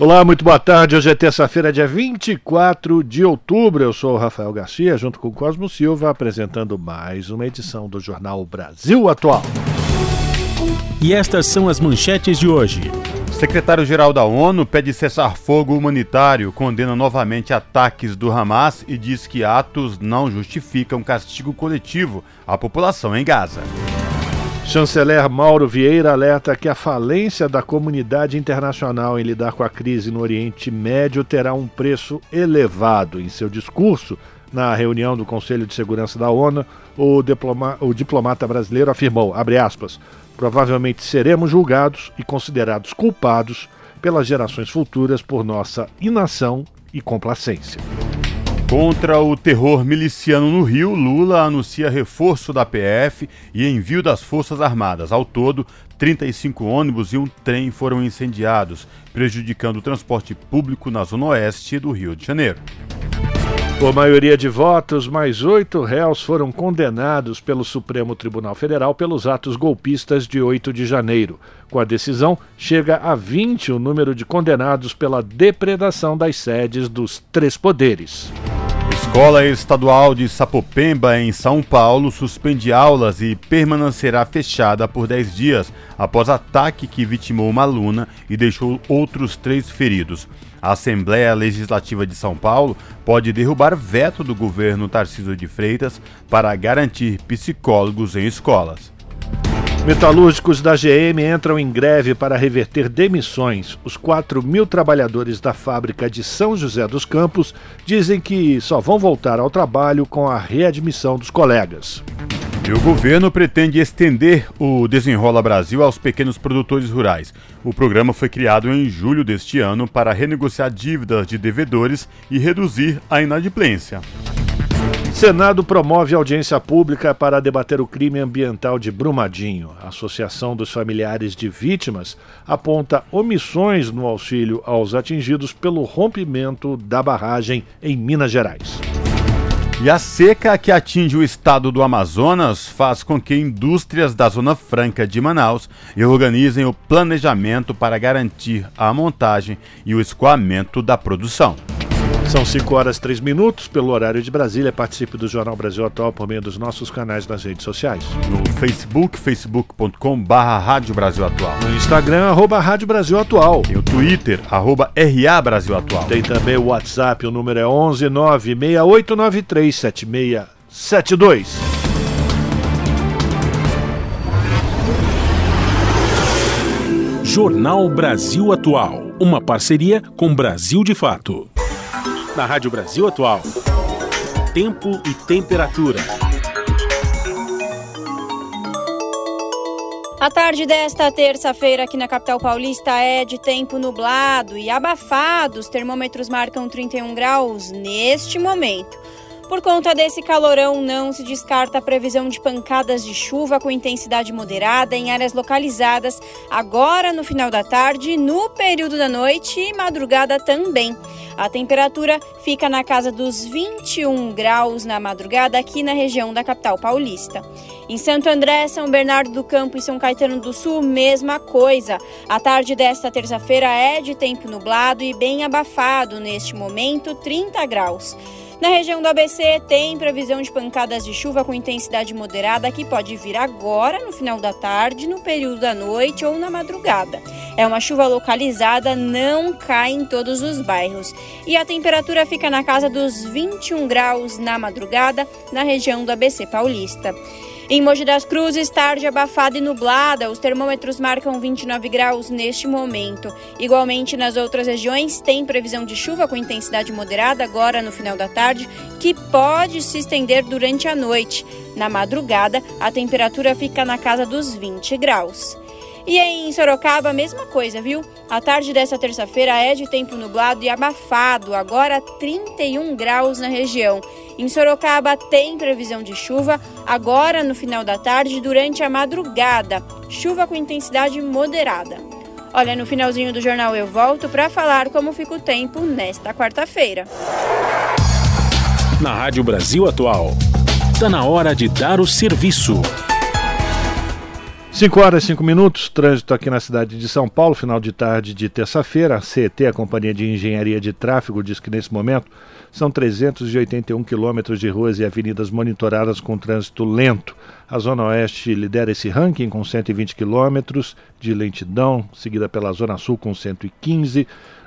Olá, muito boa tarde. Hoje é terça-feira, dia 24 de outubro. Eu sou o Rafael Garcia, junto com o Cosmo Silva, apresentando mais uma edição do Jornal Brasil Atual. E estas são as manchetes de hoje. Secretário-geral da ONU pede cessar fogo humanitário, condena novamente ataques do Hamas e diz que atos não justificam castigo coletivo à população em Gaza. Chanceler Mauro Vieira alerta que a falência da comunidade internacional em lidar com a crise no Oriente Médio terá um preço elevado. Em seu discurso na reunião do Conselho de Segurança da ONU, o, diploma, o diplomata brasileiro afirmou, aspas, provavelmente seremos julgados e considerados culpados pelas gerações futuras por nossa inação e complacência. Contra o terror miliciano no Rio, Lula anuncia reforço da PF e envio das Forças Armadas. Ao todo, 35 ônibus e um trem foram incendiados, prejudicando o transporte público na zona oeste do Rio de Janeiro. Por maioria de votos, mais oito réus foram condenados pelo Supremo Tribunal Federal pelos atos golpistas de 8 de janeiro. Com a decisão, chega a 20 o número de condenados pela depredação das sedes dos três poderes. Escola Estadual de Sapopemba, em São Paulo, suspende aulas e permanecerá fechada por 10 dias após ataque que vitimou uma aluna e deixou outros três feridos. A Assembleia Legislativa de São Paulo pode derrubar veto do governo Tarcísio de Freitas para garantir psicólogos em escolas. Metalúrgicos da GM entram em greve para reverter demissões. Os 4 mil trabalhadores da fábrica de São José dos Campos dizem que só vão voltar ao trabalho com a readmissão dos colegas. E o governo pretende estender o Desenrola Brasil aos pequenos produtores rurais. O programa foi criado em julho deste ano para renegociar dívidas de devedores e reduzir a inadimplência. Senado promove audiência pública para debater o crime ambiental de Brumadinho. A Associação dos Familiares de Vítimas aponta omissões no auxílio aos atingidos pelo rompimento da barragem em Minas Gerais. E a seca que atinge o estado do Amazonas faz com que indústrias da Zona Franca de Manaus organizem o planejamento para garantir a montagem e o escoamento da produção. São 5 horas 3 minutos pelo horário de Brasília. Participe do Jornal Brasil Atual por meio dos nossos canais nas redes sociais. No Facebook, facebook.com barra Rádio Brasil Atual. No Instagram, arroba Rádio Brasil Atual. E o Twitter, arroba RA Brasil Atual. Tem também o WhatsApp, o número é 11 96893 7672. Jornal Brasil Atual. Uma parceria com Brasil de Fato na Rádio Brasil Atual. Tempo e temperatura. A tarde desta terça-feira aqui na capital paulista é de tempo nublado e abafado. Os termômetros marcam 31 graus neste momento. Por conta desse calorão, não se descarta a previsão de pancadas de chuva com intensidade moderada em áreas localizadas agora no final da tarde, no período da noite e madrugada também. A temperatura fica na casa dos 21 graus na madrugada aqui na região da capital paulista. Em Santo André, São Bernardo do Campo e São Caetano do Sul, mesma coisa. A tarde desta terça-feira é de tempo nublado e bem abafado, neste momento 30 graus. Na região do ABC tem previsão de pancadas de chuva com intensidade moderada que pode vir agora, no final da tarde, no período da noite ou na madrugada. É uma chuva localizada, não cai em todos os bairros. E a temperatura fica na casa dos 21 graus na madrugada, na região do ABC Paulista. Em Mogi das Cruzes, tarde abafada e nublada, os termômetros marcam 29 graus neste momento. Igualmente nas outras regiões, tem previsão de chuva com intensidade moderada agora no final da tarde, que pode se estender durante a noite. Na madrugada, a temperatura fica na casa dos 20 graus. E em Sorocaba, a mesma coisa, viu? A tarde dessa terça-feira é de tempo nublado e abafado, agora 31 graus na região. Em Sorocaba tem previsão de chuva agora no final da tarde durante a madrugada. Chuva com intensidade moderada. Olha, no finalzinho do jornal eu volto para falar como fica o tempo nesta quarta-feira. Na Rádio Brasil Atual, está na hora de dar o serviço. 5 horas e 5 minutos, trânsito aqui na cidade de São Paulo, final de tarde de terça-feira. A CET, a Companhia de Engenharia de Tráfego, diz que nesse momento são 381 quilômetros de ruas e avenidas monitoradas com trânsito lento. A Zona Oeste lidera esse ranking com 120 quilômetros de lentidão, seguida pela Zona Sul com 115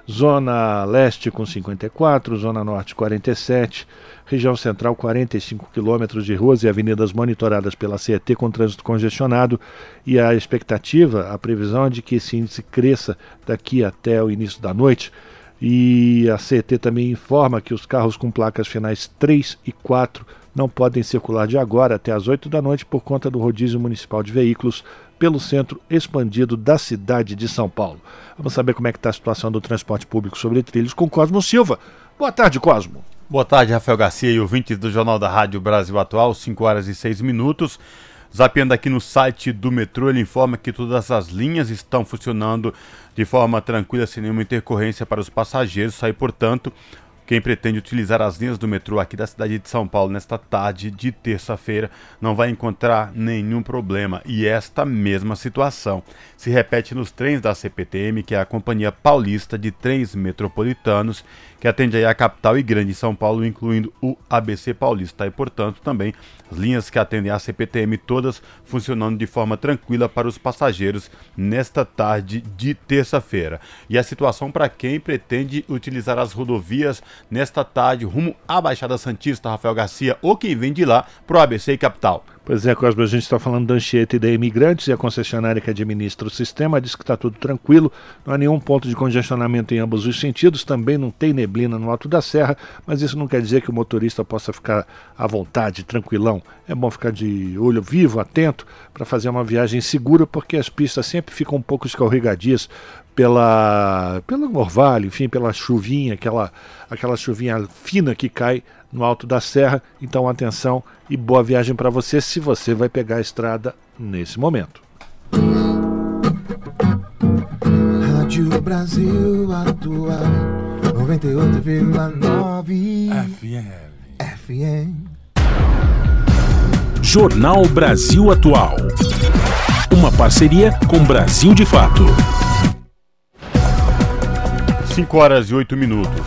Zona Leste com 54, Zona Norte 47, região central 45 quilômetros de ruas e avenidas monitoradas pela CET com trânsito congestionado e a expectativa, a previsão é de que esse índice cresça daqui até o início da noite. E a CET também informa que os carros com placas finais 3 e 4 não podem circular de agora até as 8 da noite por conta do rodízio municipal de veículos pelo centro expandido da cidade de São Paulo. Vamos saber como é que está a situação do transporte público sobre trilhos com Cosmo Silva. Boa tarde, Cosmo. Boa tarde, Rafael Garcia e ouvintes do Jornal da Rádio Brasil Atual, 5 horas e 6 minutos. Zapeando aqui no site do metrô, ele informa que todas as linhas estão funcionando de forma tranquila, sem nenhuma intercorrência para os passageiros. Sai, portanto, quem pretende utilizar as linhas do metrô aqui da cidade de São Paulo nesta tarde de terça-feira não vai encontrar nenhum problema. E esta mesma situação se repete nos trens da CPTM, que é a Companhia Paulista de Trens Metropolitanos, que atende a capital e grande São Paulo, incluindo o ABC Paulista. E, portanto, também as linhas que atendem a CPTM todas funcionando de forma tranquila para os passageiros nesta tarde de terça-feira. E a situação para quem pretende utilizar as rodovias nesta tarde rumo à Baixada Santista, Rafael Garcia, ou quem vem de lá para o ABC e Capital. Pois é, Cosmo, a gente está falando da Anchieta e da Imigrantes e a concessionária que administra o sistema diz que está tudo tranquilo, não há nenhum ponto de congestionamento em ambos os sentidos, também não tem neblina no alto da serra, mas isso não quer dizer que o motorista possa ficar à vontade, tranquilão. É bom ficar de olho vivo, atento, para fazer uma viagem segura, porque as pistas sempre ficam um pouco escorregadias pela pelo orvalho, enfim, pela chuvinha, aquela aquela chuvinha fina que cai no alto da serra. Então atenção e boa viagem para você se você vai pegar a estrada nesse momento. Rádio Brasil Atual 98,9 FM. FM. Jornal Brasil Atual. Uma parceria com Brasil de Fato. 5 horas e 8 minutos.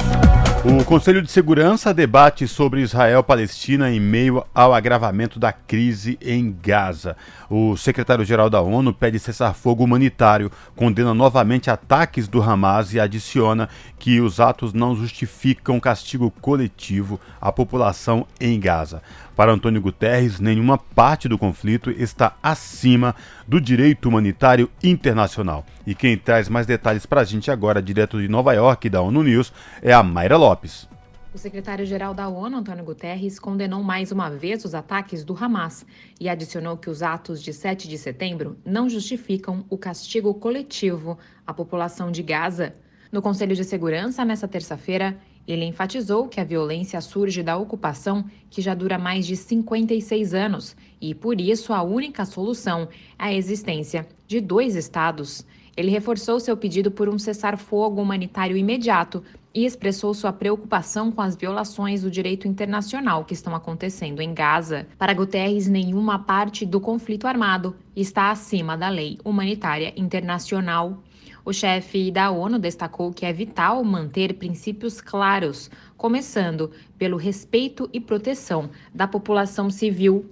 O Conselho de Segurança debate sobre Israel-Palestina em meio ao agravamento da crise em Gaza. O secretário-geral da ONU pede cessar-fogo humanitário, condena novamente ataques do Hamas e adiciona que os atos não justificam castigo coletivo à população em Gaza. Para Antônio Guterres, nenhuma parte do conflito está acima do direito humanitário internacional. E quem traz mais detalhes para a gente agora, direto de Nova York, da ONU News, é a Mayra Lopes. O secretário-geral da ONU, Antônio Guterres, condenou mais uma vez os ataques do Hamas e adicionou que os atos de 7 de setembro não justificam o castigo coletivo à população de Gaza. No Conselho de Segurança, nesta terça-feira, ele enfatizou que a violência surge da ocupação que já dura mais de 56 anos e, por isso, a única solução é a existência de dois Estados. Ele reforçou seu pedido por um cessar-fogo humanitário imediato e expressou sua preocupação com as violações do direito internacional que estão acontecendo em Gaza. Para Guterres, nenhuma parte do conflito armado está acima da lei humanitária internacional. O chefe da ONU destacou que é vital manter princípios claros, começando pelo respeito e proteção da população civil.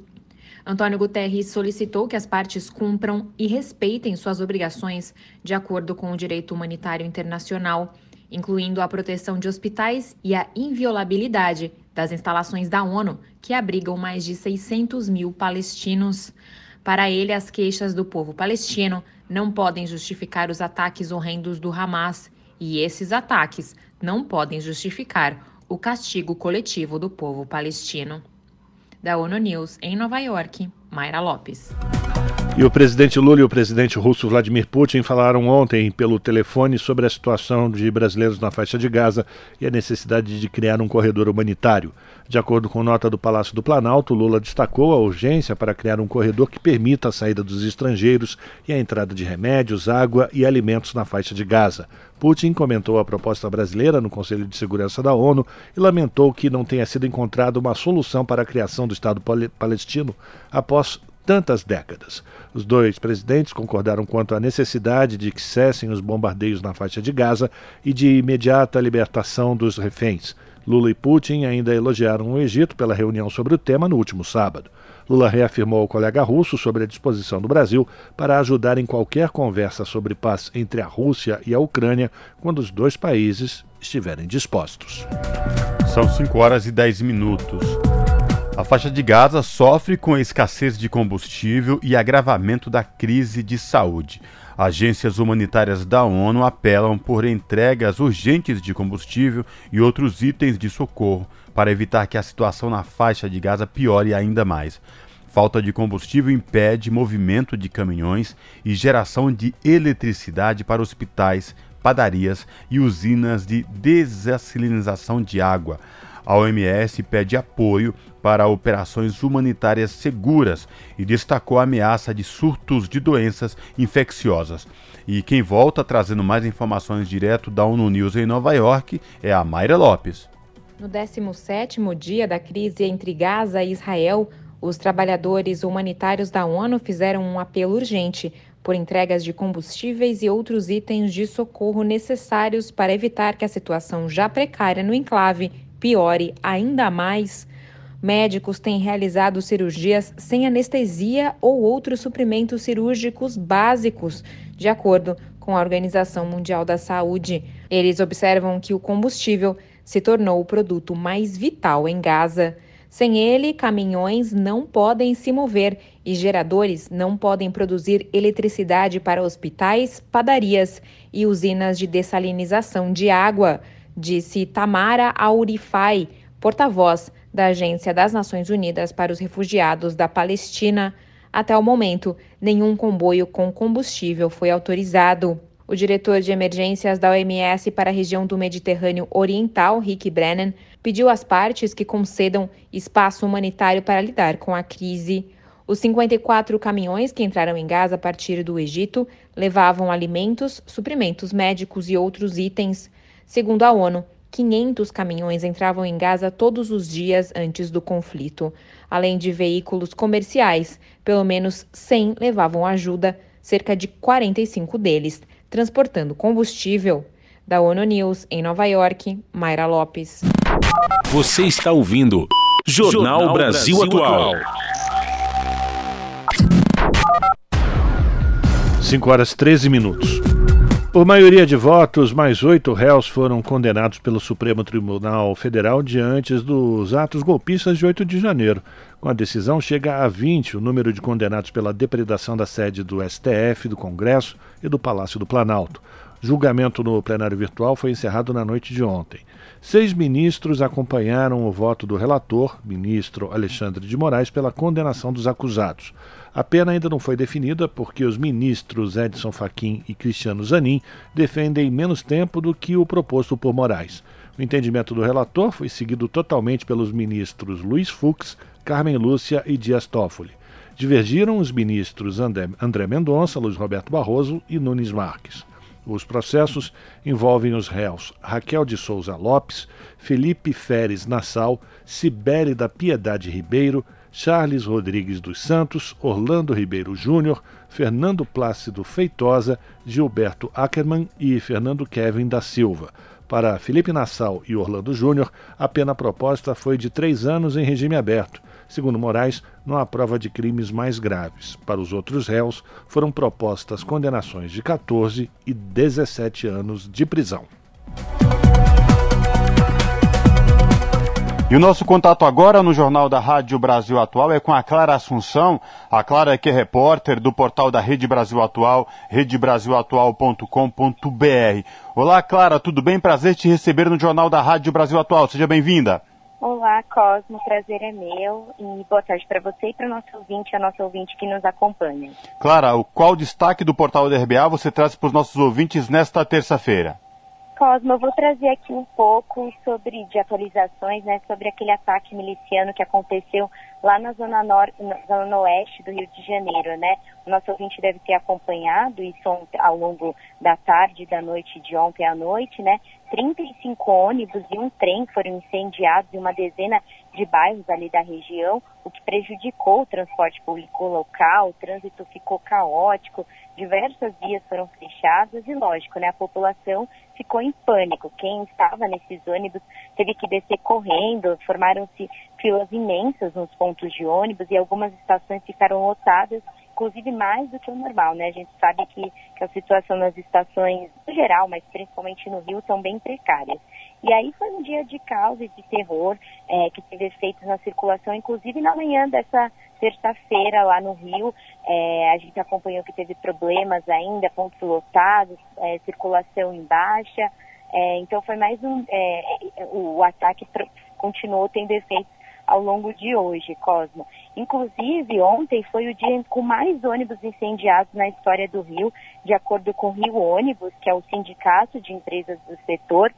Antônio Guterres solicitou que as partes cumpram e respeitem suas obrigações de acordo com o direito humanitário internacional, incluindo a proteção de hospitais e a inviolabilidade das instalações da ONU, que abrigam mais de 600 mil palestinos. Para ele, as queixas do povo palestino não podem justificar os ataques horrendos do Hamas, e esses ataques não podem justificar o castigo coletivo do povo palestino. Da ONU News em Nova York, Mayra Lopes. E o presidente Lula e o presidente russo Vladimir Putin falaram ontem pelo telefone sobre a situação de brasileiros na faixa de Gaza e a necessidade de criar um corredor humanitário. De acordo com nota do Palácio do Planalto, Lula destacou a urgência para criar um corredor que permita a saída dos estrangeiros e a entrada de remédios, água e alimentos na faixa de Gaza. Putin comentou a proposta brasileira no Conselho de Segurança da ONU e lamentou que não tenha sido encontrada uma solução para a criação do Estado palestino após tantas décadas. Os dois presidentes concordaram quanto à necessidade de que cessem os bombardeios na faixa de Gaza e de imediata libertação dos reféns. Lula e Putin ainda elogiaram o Egito pela reunião sobre o tema no último sábado. Lula reafirmou ao colega russo sobre a disposição do Brasil para ajudar em qualquer conversa sobre paz entre a Rússia e a Ucrânia quando os dois países estiverem dispostos. São 5 horas e 10 minutos. A faixa de Gaza sofre com a escassez de combustível e agravamento da crise de saúde. Agências humanitárias da ONU apelam por entregas urgentes de combustível e outros itens de socorro para evitar que a situação na faixa de Gaza piore ainda mais. Falta de combustível impede movimento de caminhões e geração de eletricidade para hospitais, padarias e usinas de desalinização de água. A OMS pede apoio para operações humanitárias seguras e destacou a ameaça de surtos de doenças infecciosas. E quem volta trazendo mais informações direto da ONU News em Nova York é a Mayra Lopes. No 17º dia da crise entre Gaza e Israel, os trabalhadores humanitários da ONU fizeram um apelo urgente por entregas de combustíveis e outros itens de socorro necessários para evitar que a situação já precária no enclave piore ainda mais. Médicos têm realizado cirurgias sem anestesia ou outros suprimentos cirúrgicos básicos, de acordo com a Organização Mundial da Saúde. Eles observam que o combustível se tornou o produto mais vital em Gaza. Sem ele, caminhões não podem se mover e geradores não podem produzir eletricidade para hospitais, padarias e usinas de dessalinização de água disse Tamara Aurifai, porta-voz da Agência das Nações Unidas para os Refugiados da Palestina. Até o momento, nenhum comboio com combustível foi autorizado. O diretor de emergências da OMS para a região do Mediterrâneo Oriental, Rick Brennan, pediu às partes que concedam espaço humanitário para lidar com a crise. Os 54 caminhões que entraram em Gaza a partir do Egito levavam alimentos, suprimentos médicos e outros itens. Segundo a ONU, 500 caminhões entravam em Gaza todos os dias antes do conflito. Além de veículos comerciais, pelo menos 100 levavam ajuda, cerca de 45 deles transportando combustível. Da ONU News, em Nova York, Mayra Lopes. Você está ouvindo Jornal, Jornal Brasil, Brasil Atual. 5 horas 13 minutos. Por maioria de votos, mais oito réus foram condenados pelo Supremo Tribunal Federal diante dos atos golpistas de 8 de janeiro. Com a decisão, chega a 20 o número de condenados pela depredação da sede do STF, do Congresso e do Palácio do Planalto. Julgamento no plenário virtual foi encerrado na noite de ontem. Seis ministros acompanharam o voto do relator, ministro Alexandre de Moraes, pela condenação dos acusados. A pena ainda não foi definida porque os ministros Edson Fachin e Cristiano Zanin defendem menos tempo do que o proposto por Moraes. O entendimento do relator foi seguido totalmente pelos ministros Luiz Fux, Carmen Lúcia e Dias Toffoli. Divergiram os ministros André, Mendonça, Luiz Roberto Barroso e Nunes Marques. Os processos envolvem os réus Raquel de Souza Lopes, Felipe Feres Nassau, Cibele da Piedade Ribeiro, Charles Rodrigues dos Santos, Orlando Ribeiro Júnior, Fernando Plácido Feitosa, Gilberto Ackerman e Fernando Kevin da Silva. Para Felipe Nassau e Orlando Júnior, a pena proposta foi de três anos em regime aberto. Segundo Moraes, não há prova de crimes mais graves. Para os outros réus, foram propostas condenações de 14 e 17 anos de prisão. E o nosso contato agora no Jornal da Rádio Brasil Atual é com a Clara Assunção. A Clara é que é repórter do portal da Rede Brasil Atual, redebrasilatual.com.br. Olá, Clara, tudo bem? Prazer te receber no Jornal da Rádio Brasil Atual. Seja bem-vinda. Olá, Cosmo, prazer é meu e boa tarde para você e para o nosso ouvinte, a nossa ouvinte que nos acompanha. Clara, qual destaque do portal da RBA você traz para os nossos ouvintes nesta terça-feira? Cosmo, eu vou trazer aqui um pouco sobre de atualizações, né, sobre aquele ataque miliciano que aconteceu lá na zona norte, na zona oeste do Rio de Janeiro, né? O nosso ouvinte deve ter acompanhado isso ao longo da tarde, da noite de ontem à noite, né? 35 ônibus e um trem foram incendiados em uma dezena de bairros ali da região, o que prejudicou o transporte público local, o trânsito ficou caótico, diversas vias foram fechadas e, lógico, né, a população ficou em pânico. Quem estava nesses ônibus teve que descer correndo, formaram-se filas imensas nos pontos de ônibus e algumas estações ficaram lotadas, inclusive mais do que o normal, né? A gente sabe que, que a situação nas estações, no geral, mas principalmente no Rio, são bem precárias. E aí foi um dia de caos e de terror é, que teve efeitos na circulação, inclusive na manhã dessa terça-feira lá no Rio. É, a gente acompanhou que teve problemas ainda, pontos lotados, é, circulação em baixa. É, então foi mais um. É, o ataque continuou tendo efeitos ao longo de hoje, Cosmo. Inclusive, ontem foi o dia com mais ônibus incendiados na história do Rio, de acordo com o Rio Ônibus, que é o sindicato de empresas do setor.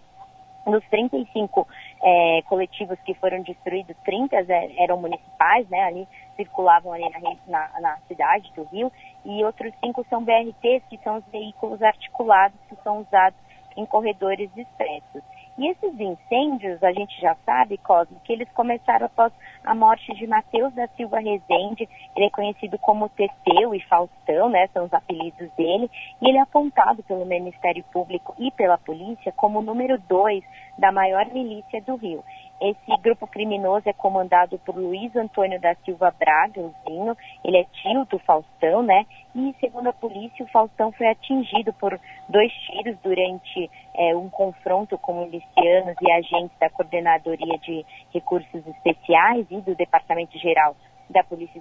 Nos 35 é, coletivos que foram destruídos, 30 eram municipais, né, ali circulavam ali na, na, na, cidade do Rio, e outros cinco são BRTs, que são os veículos articulados que são usados em corredores expressos. E esses incêndios, a gente já sabe, Cosmo, que eles começaram após a morte de Mateus da Silva Rezende. Ele é conhecido como Teteu e Faustão, né? São os apelidos dele. E ele é apontado pelo Ministério Público e pela polícia como o número dois da maior milícia do Rio. Esse grupo criminoso é comandado por Luiz Antônio da Silva Braga, Zinho. Ele é tio do Faustão, né? E, segundo a polícia, o Faustão foi atingido por dois tiros durante é, um confronto com milicianos e agentes da Coordenadoria de Recursos Especiais e do Departamento Geral da Polícia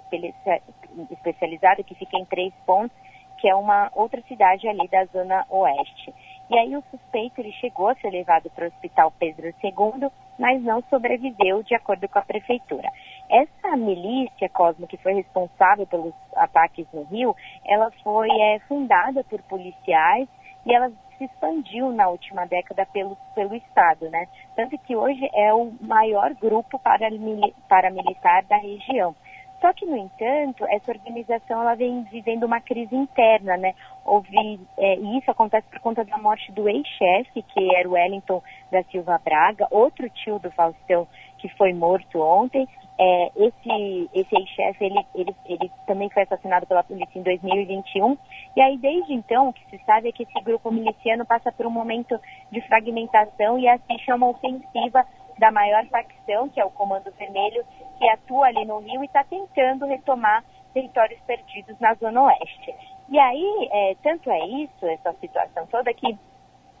Especializada, que fica em Três Pontos, que é uma outra cidade ali da Zona Oeste. E aí o suspeito ele chegou a ser levado para o Hospital Pedro II, mas não sobreviveu, de acordo com a prefeitura. Essa milícia, Cosmo, que foi responsável pelos ataques no Rio, ela foi é, fundada por policiais e ela se expandiu na última década pelo, pelo Estado, né? Tanto que hoje é o maior grupo paramilitar da região. Só que, no entanto, essa organização ela vem vivendo uma crise interna, né? Houve, é, e isso acontece por conta da morte do ex-chefe, que era o Wellington da Silva Braga, outro tio do Faustão, que foi morto ontem. É, esse esse ex-chefe, ele, ele, ele também foi assassinado pela polícia em 2021. E aí, desde então, o que se sabe é que esse grupo miliciano passa por um momento de fragmentação e assim chama ofensiva da maior facção, que é o Comando Vermelho, que atua ali no Rio e está tentando retomar territórios perdidos na Zona Oeste. E aí, é, tanto é isso, essa situação toda, que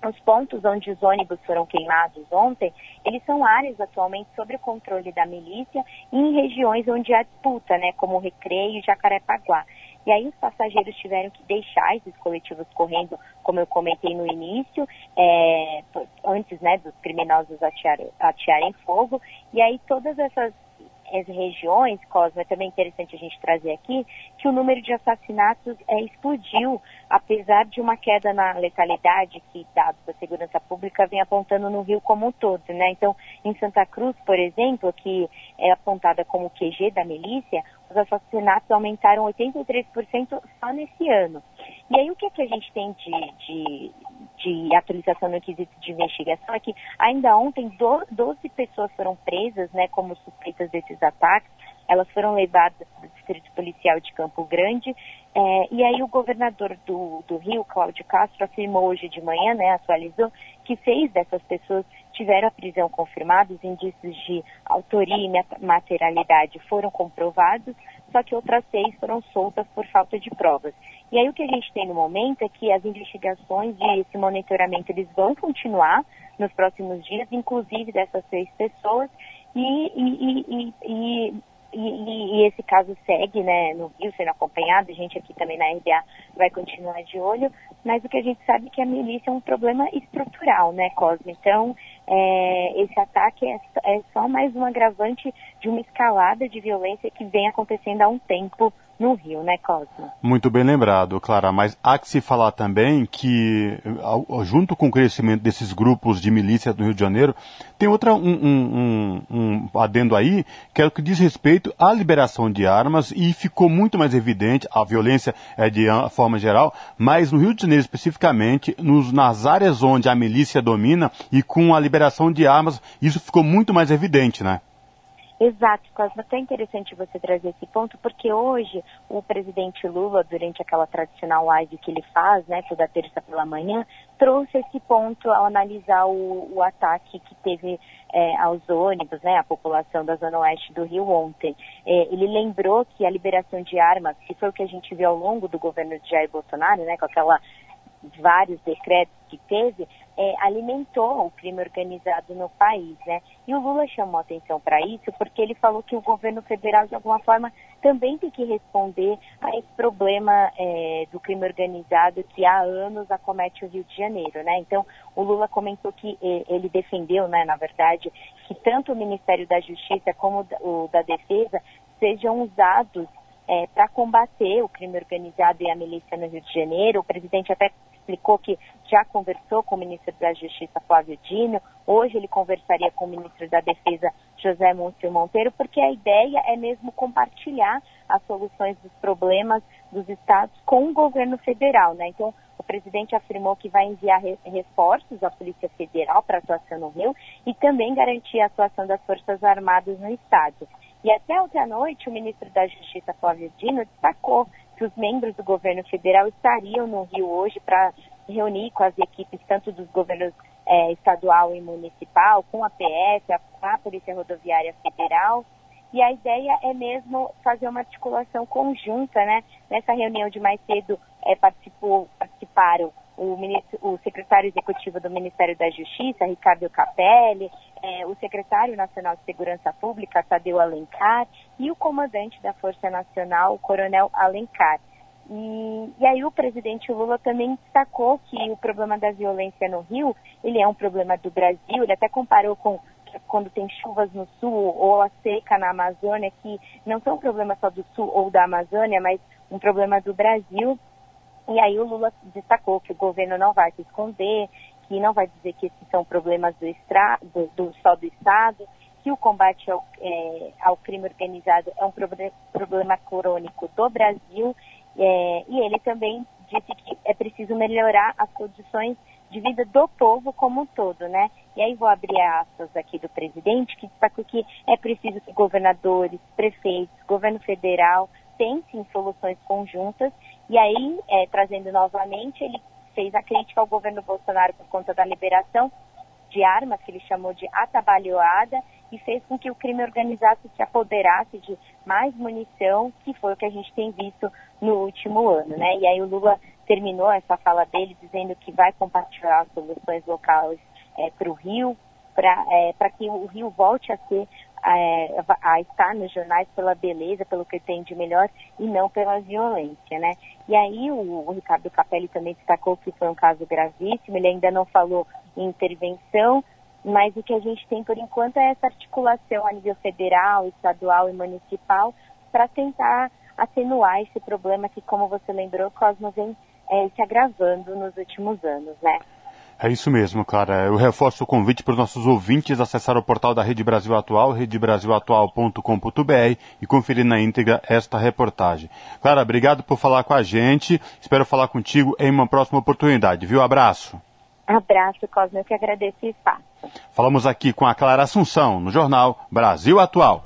os pontos onde os ônibus foram queimados ontem, eles são áreas atualmente sob o controle da milícia em regiões onde há disputa, né, como Recreio e Jacarepaguá. E aí os passageiros tiveram que deixar esses coletivos correndo, como eu comentei no início, é, antes né, dos criminosos atearem fogo. E aí todas essas as regiões, Cosmo, é também interessante a gente trazer aqui, que o número de assassinatos é, explodiu, apesar de uma queda na letalidade que dados da segurança pública vem apontando no Rio como um todo, né? Então, em Santa Cruz, por exemplo, que é apontada como QG da milícia, os assassinatos aumentaram 83% só nesse ano. E aí o que, é que a gente tem de, de, de, atualização no quesito de investigação é que ainda ontem 12 pessoas foram presas né, como suspeitas desses ataques. Elas foram levadas do Distrito Policial de Campo Grande. É, e aí o governador do, do Rio, Cláudio Castro, afirmou hoje de manhã, né, atualizou, que seis dessas pessoas tiveram a prisão confirmada, os indícios de autoria e materialidade foram comprovados, só que outras seis foram soltas por falta de provas. E aí o que a gente tem no momento é que as investigações e esse monitoramento eles vão continuar nos próximos dias, inclusive dessas seis pessoas, e, e, e, e e, e, esse caso segue, né, no Rio sendo acompanhado, a gente aqui também na RBA vai continuar de olho, mas o que a gente sabe é que a milícia é um problema estrutural, né, Cosme? Então, é, esse ataque é, é só mais um agravante de uma escalada de violência que vem acontecendo há um tempo no Rio, né, Cosmo? Muito bem lembrado, Clara. Mas há que se falar também que, junto com o crescimento desses grupos de milícia do Rio de Janeiro, tem outra um, um, um, um adendo aí, que é o que diz respeito à liberação de armas e ficou muito mais evidente a violência é, de forma geral, mas no Rio de Janeiro especificamente, nos, nas áreas onde a milícia domina e com a liberação de armas, isso ficou muito mais evidente, né? Exato, Cosmo. Até interessante você trazer esse ponto, porque hoje o presidente Lula, durante aquela tradicional live que ele faz, né, toda terça pela manhã, trouxe esse ponto ao analisar o, o ataque que teve é, aos ônibus, né, a população da Zona Oeste do Rio ontem. É, ele lembrou que a liberação de armas, que foi o que a gente viu ao longo do governo de Jair Bolsonaro, né, com aquela vários decretos que teve, é, alimentou o crime organizado no país, né? E o Lula chamou atenção para isso porque ele falou que o governo federal, de alguma forma, também tem que responder a esse problema é, do crime organizado que há anos acomete o Rio de Janeiro, né? Então, o Lula comentou que é, ele defendeu, né, na verdade, que tanto o Ministério da Justiça como o da Defesa sejam usados é, para combater o crime organizado e a milícia no Rio de Janeiro. O presidente até explicou que já conversou com o ministro da Justiça, Flávio Dino, hoje ele conversaria com o ministro da Defesa, José Múcio Monteiro, porque a ideia é mesmo compartilhar as soluções dos problemas dos estados com o governo federal, né? Então, o presidente afirmou que vai enviar reforços à Polícia Federal para atuação no Rio e também garantir a atuação das Forças Armadas no estado. E até ontem noite, o ministro da Justiça, Flávio Dino, destacou que os membros do governo federal estariam no Rio hoje para reunir com as equipes tanto dos governos é, estadual e municipal, com a PF, a, a Polícia Rodoviária Federal. E a ideia é mesmo fazer uma articulação conjunta, né? Nessa reunião de mais cedo é, participou, participaram o, ministro, o, secretário executivo do Ministério da Justiça, Ricardo Capelli, é, o secretário nacional de Segurança Pública, Tadeu Alencar, e o comandante da Força Nacional, o coronel Alencar. E, e, aí o presidente Lula também destacou que o problema da violência no Rio, ele é um problema do Brasil, ele até comparou com quando tem chuvas no sul ou a seca na Amazônia, que não são problemas só do sul ou da Amazônia, mas um problema do Brasil. E aí o Lula destacou que o governo não vai se esconder, que não vai dizer que esses são problemas do, extra, do, do só do Estado, que o combate ao, é, ao crime organizado é um problema crônico do Brasil. É, e ele também disse que é preciso melhorar as condições de vida do povo como um todo, né? E aí vou abrir aspas aqui do presidente, que destacou que é preciso que governadores, prefeitos, governo federal pensem em soluções conjuntas e aí, é, trazendo novamente, ele fez a crítica ao governo Bolsonaro por conta da liberação de armas, que ele chamou de atabalhoada, e fez com que o crime organizado se apoderasse de mais munição, que foi o que a gente tem visto no último ano, né? E aí o Lula terminou essa fala dele dizendo que vai compartilhar soluções locais é, para o Rio, para é, que o Rio volte a ser é, a estar nos jornais pela beleza, pelo que tem de melhor e não pela violência, né? E aí o, o Ricardo Capelli também destacou que foi um caso gravíssimo, ele ainda não falou em intervenção, mas o que a gente tem por enquanto é essa articulação a nível federal, estadual e municipal para tentar atenuar esse problema que, como você lembrou, Cosmo vem é, se agravando nos últimos anos, né? É isso mesmo, Clara. Eu reforço o convite para os nossos ouvintes acessar o portal da Rede Brasil Atual, redebrasilatual.com.br e conferir na íntegra esta reportagem. Clara, obrigado por falar com a gente. Espero falar contigo em uma próxima oportunidade, viu? Abraço. Abraço, Cosme. Eu que agradeço o espaço. Falamos aqui com a Clara Assunção, no jornal Brasil Atual.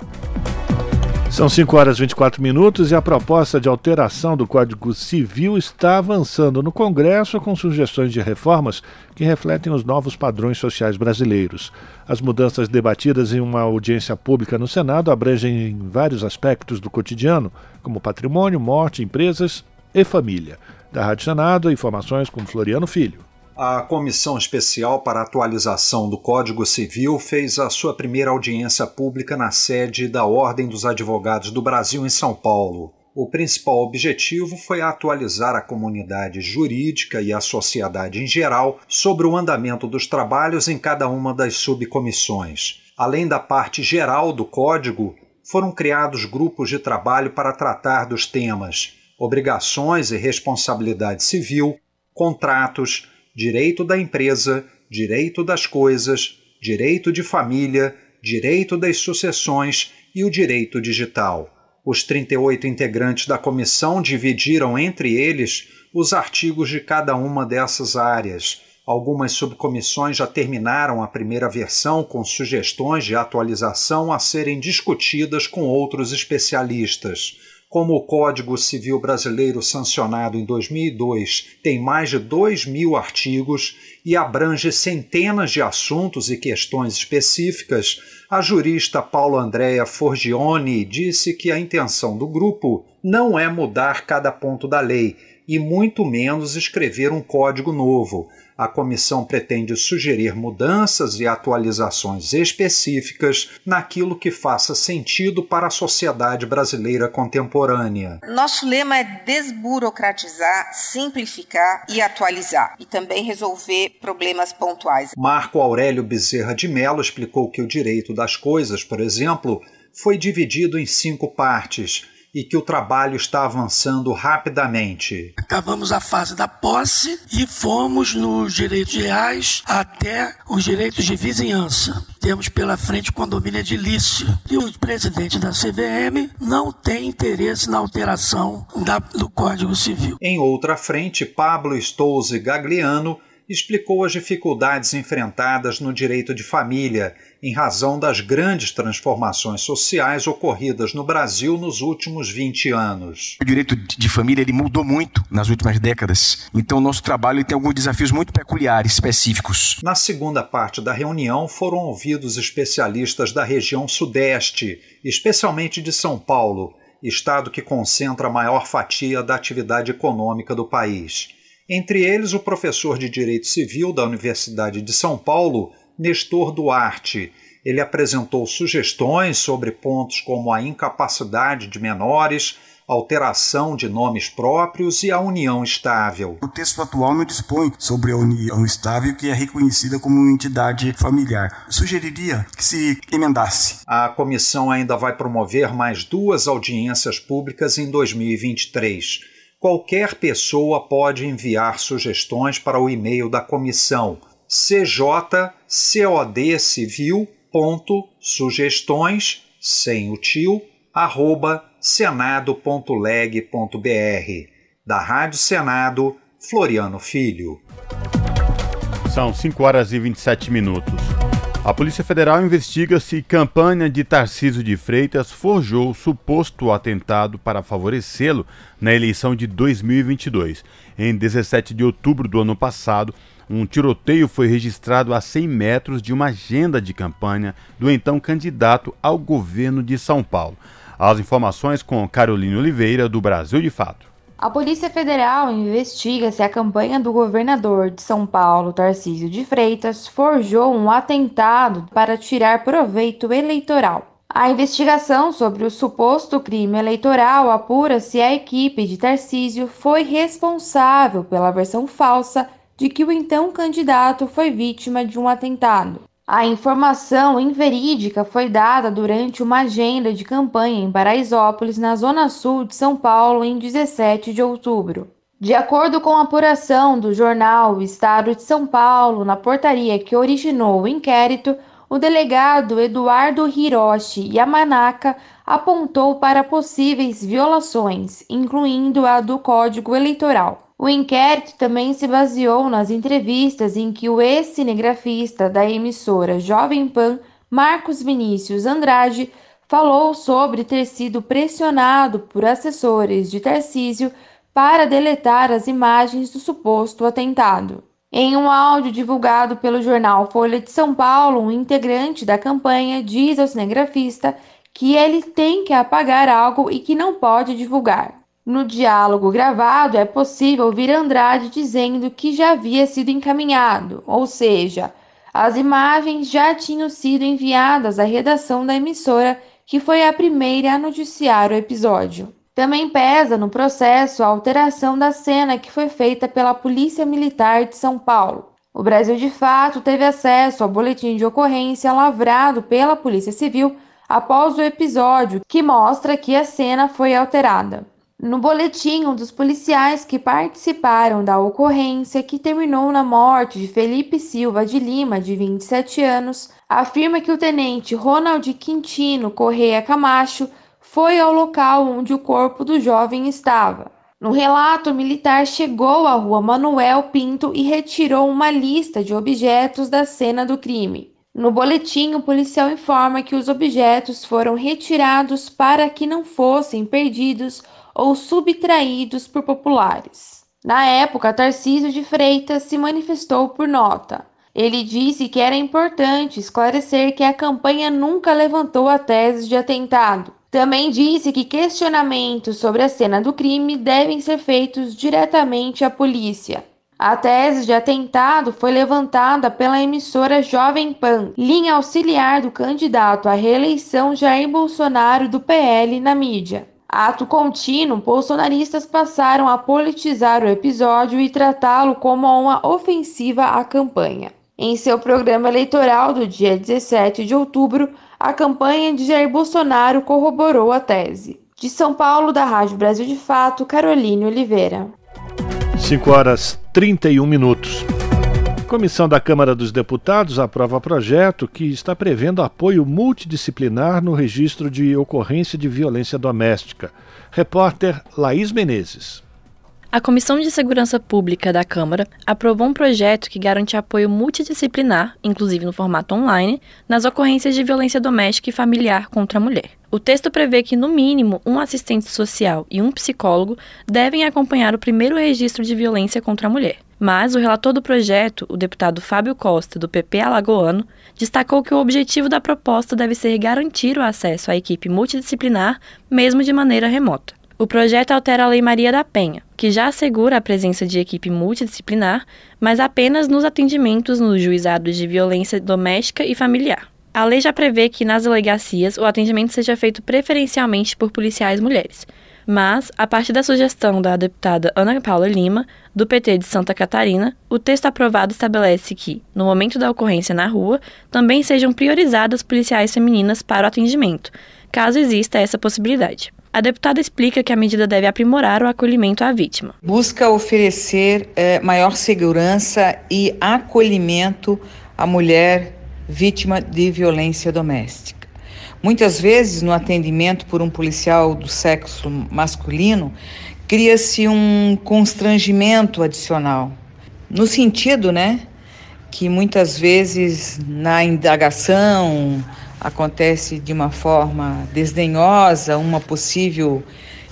São 5 horas e 24 minutos e a proposta de alteração do Código Civil está avançando no Congresso com sugestões de reformas que refletem os novos padrões sociais brasileiros. As mudanças debatidas em uma audiência pública no Senado abrangem vários aspectos do cotidiano, como patrimônio, morte, empresas e família. Da Rádio Senado, informações com Floriano Filho. A Comissão Especial para a Atualização do Código Civil fez a sua primeira audiência pública na sede da Ordem dos Advogados do Brasil, em São Paulo. O principal objetivo foi atualizar a comunidade jurídica e a sociedade em geral sobre o andamento dos trabalhos em cada uma das subcomissões. Além da parte geral do código, foram criados grupos de trabalho para tratar dos temas obrigações e responsabilidade civil, contratos, direito da empresa, direito das coisas, direito de família, direito das sucessões e o direito digital. Os 38 integrantes da comissão dividiram entre eles os artigos de cada uma dessas áreas. Algumas subcomissões já terminaram a primeira versão com sugestões de atualização a serem discutidas com outros especialistas. Como o Código Civil Brasileiro, sancionado em 2002, tem mais de 2 mil artigos e abrange centenas de assuntos e questões específicas, a jurista Paula Andrea Forgione disse que a intenção do grupo não é mudar cada ponto da lei e muito menos escrever um código novo a comissão pretende sugerir mudanças e atualizações específicas naquilo que faça sentido para a sociedade brasileira contemporânea. Nosso lema é desburocratizar, simplificar e atualizar, e também resolver problemas pontuais. Marco Aurélio Bezerra de Mello explicou que o direito das coisas, por exemplo, foi dividido em cinco partes e que o trabalho está avançando rapidamente. Acabamos a fase da posse e fomos nos direitos reais até os direitos de vizinhança. Temos pela frente o condomínio edilício. E o presidente da CVM não tem interesse na alteração da, do Código Civil. Em outra frente, Pablo Stolze Gagliano explicou as dificuldades enfrentadas no direito de família em razão das grandes transformações sociais ocorridas no Brasil nos últimos 20 anos. O direito de família ele mudou muito nas últimas décadas, então o nosso trabalho tem alguns desafios muito peculiares, específicos. Na segunda parte da reunião foram ouvidos especialistas da região Sudeste, especialmente de São Paulo, estado que concentra a maior fatia da atividade econômica do país. Entre eles, o professor de Direito Civil da Universidade de São Paulo, Nestor Duarte. Ele apresentou sugestões sobre pontos como a incapacidade de menores, alteração de nomes próprios e a união estável. O texto atual não dispõe sobre a união estável que é reconhecida como uma entidade familiar. Sugeriria que se emendasse. A comissão ainda vai promover mais duas audiências públicas em 2023. Qualquer pessoa pode enviar sugestões para o e-mail da comissão cjcodcivil.sugestões, sem o tio, arroba senado.leg.br. Da Rádio Senado, Floriano Filho. São 5 horas e 27 minutos. A Polícia Federal investiga se campanha de Tarciso de Freitas forjou suposto atentado para favorecê-lo na eleição de 2022. Em 17 de outubro do ano passado, um tiroteio foi registrado a 100 metros de uma agenda de campanha do então candidato ao governo de São Paulo. As informações com Carolina Oliveira, do Brasil de Fato. A Polícia Federal investiga se a campanha do governador de São Paulo, Tarcísio de Freitas, forjou um atentado para tirar proveito eleitoral. A investigação sobre o suposto crime eleitoral apura se a equipe de Tarcísio foi responsável pela versão falsa de que o então candidato foi vítima de um atentado. A informação inverídica foi dada durante uma agenda de campanha em Paraisópolis, na zona sul de São Paulo, em 17 de outubro. De acordo com a apuração do jornal Estado de São Paulo, na portaria que originou o inquérito, o delegado Eduardo Hiroshi Yamanaka apontou para possíveis violações, incluindo a do Código Eleitoral. O inquérito também se baseou nas entrevistas em que o ex-cinegrafista da emissora Jovem Pan, Marcos Vinícius Andrade, falou sobre ter sido pressionado por assessores de Tarcísio para deletar as imagens do suposto atentado. Em um áudio divulgado pelo jornal Folha de São Paulo, um integrante da campanha diz ao cinegrafista que ele tem que apagar algo e que não pode divulgar. No diálogo gravado, é possível ouvir Andrade dizendo que já havia sido encaminhado, ou seja, as imagens já tinham sido enviadas à redação da emissora, que foi a primeira a noticiar o episódio. Também pesa no processo a alteração da cena que foi feita pela Polícia Militar de São Paulo. O Brasil de fato teve acesso ao boletim de ocorrência lavrado pela Polícia Civil após o episódio, que mostra que a cena foi alterada. No boletim, um dos policiais que participaram da ocorrência, que terminou na morte de Felipe Silva de Lima, de 27 anos, afirma que o tenente Ronald Quintino Correia Camacho foi ao local onde o corpo do jovem estava. No relato, o militar chegou à rua Manuel Pinto e retirou uma lista de objetos da cena do crime. No boletim, o policial informa que os objetos foram retirados para que não fossem perdidos ou subtraídos por populares. Na época, Tarcísio de Freitas se manifestou por nota. Ele disse que era importante esclarecer que a campanha nunca levantou a tese de atentado. Também disse que questionamentos sobre a cena do crime devem ser feitos diretamente à polícia. A tese de atentado foi levantada pela emissora Jovem Pan, linha auxiliar do candidato à reeleição Jair Bolsonaro do PL na mídia. Ato contínuo, bolsonaristas passaram a politizar o episódio e tratá-lo como uma ofensiva à campanha. Em seu programa eleitoral do dia 17 de outubro, a campanha de Jair Bolsonaro corroborou a tese. De São Paulo, da Rádio Brasil de Fato, Caroline Oliveira. 5 horas 31 minutos. Comissão da Câmara dos Deputados aprova projeto que está prevendo apoio multidisciplinar no registro de ocorrência de violência doméstica. Repórter Laís Menezes. A Comissão de Segurança Pública da Câmara aprovou um projeto que garante apoio multidisciplinar, inclusive no formato online, nas ocorrências de violência doméstica e familiar contra a mulher. O texto prevê que, no mínimo, um assistente social e um psicólogo devem acompanhar o primeiro registro de violência contra a mulher. Mas o relator do projeto, o deputado Fábio Costa, do PP Alagoano, destacou que o objetivo da proposta deve ser garantir o acesso à equipe multidisciplinar, mesmo de maneira remota. O projeto altera a Lei Maria da Penha, que já assegura a presença de equipe multidisciplinar, mas apenas nos atendimentos nos juizados de violência doméstica e familiar. A lei já prevê que nas delegacias o atendimento seja feito preferencialmente por policiais mulheres. Mas, a partir da sugestão da deputada Ana Paula Lima, do PT de Santa Catarina, o texto aprovado estabelece que, no momento da ocorrência na rua, também sejam priorizadas policiais femininas para o atendimento, caso exista essa possibilidade. A deputada explica que a medida deve aprimorar o acolhimento à vítima. Busca oferecer é, maior segurança e acolhimento à mulher vítima de violência doméstica. Muitas vezes, no atendimento por um policial do sexo masculino, cria-se um constrangimento adicional, no sentido, né, que muitas vezes na indagação acontece de uma forma desdenhosa uma possível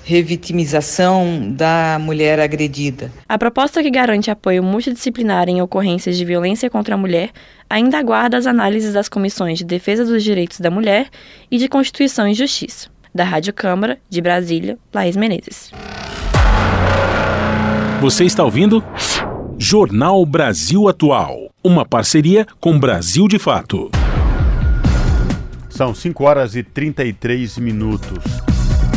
revitimização da mulher agredida. A proposta que garante apoio multidisciplinar em ocorrências de violência contra a mulher ainda aguarda as análises das comissões de defesa dos direitos da mulher e de Constituição e Justiça. Da Rádio Câmara, de Brasília, Laís Menezes. Você está ouvindo? Jornal Brasil Atual. Uma parceria com Brasil de Fato. São 5 horas e 33 minutos.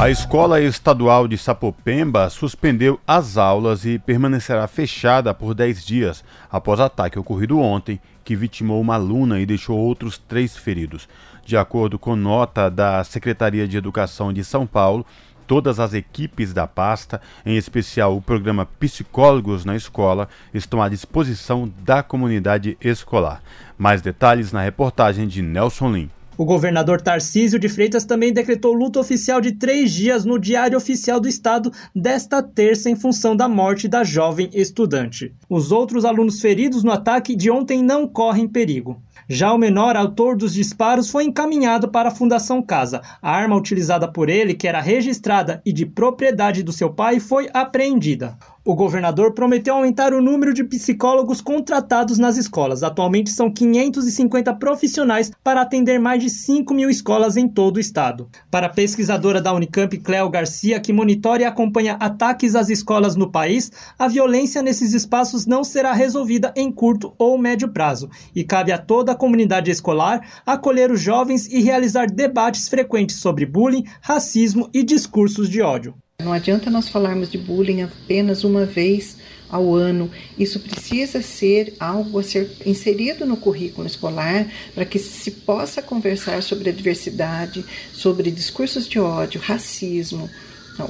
A Escola Estadual de Sapopemba suspendeu as aulas e permanecerá fechada por 10 dias após ataque ocorrido ontem, que vitimou uma aluna e deixou outros três feridos. De acordo com nota da Secretaria de Educação de São Paulo, todas as equipes da pasta, em especial o programa Psicólogos na Escola, estão à disposição da comunidade escolar. Mais detalhes na reportagem de Nelson Lim. O governador Tarcísio de Freitas também decretou luto oficial de três dias no Diário Oficial do Estado desta terça em função da morte da jovem estudante. Os outros alunos feridos no ataque de ontem não correm perigo. Já o menor autor dos disparos foi encaminhado para a Fundação Casa. A arma utilizada por ele, que era registrada e de propriedade do seu pai, foi apreendida. O governador prometeu aumentar o número de psicólogos contratados nas escolas. Atualmente são 550 profissionais para atender mais de 5 mil escolas em todo o estado. Para a pesquisadora da Unicamp, Cleo Garcia, que monitora e acompanha ataques às escolas no país, a violência nesses espaços não será resolvida em curto ou médio prazo e cabe a toda a comunidade escolar acolher os jovens e realizar debates frequentes sobre bullying, racismo e discursos de ódio. Não adianta nós falarmos de bullying apenas uma vez ao ano. Isso precisa ser algo a ser inserido no currículo escolar para que se possa conversar sobre a diversidade, sobre discursos de ódio, racismo,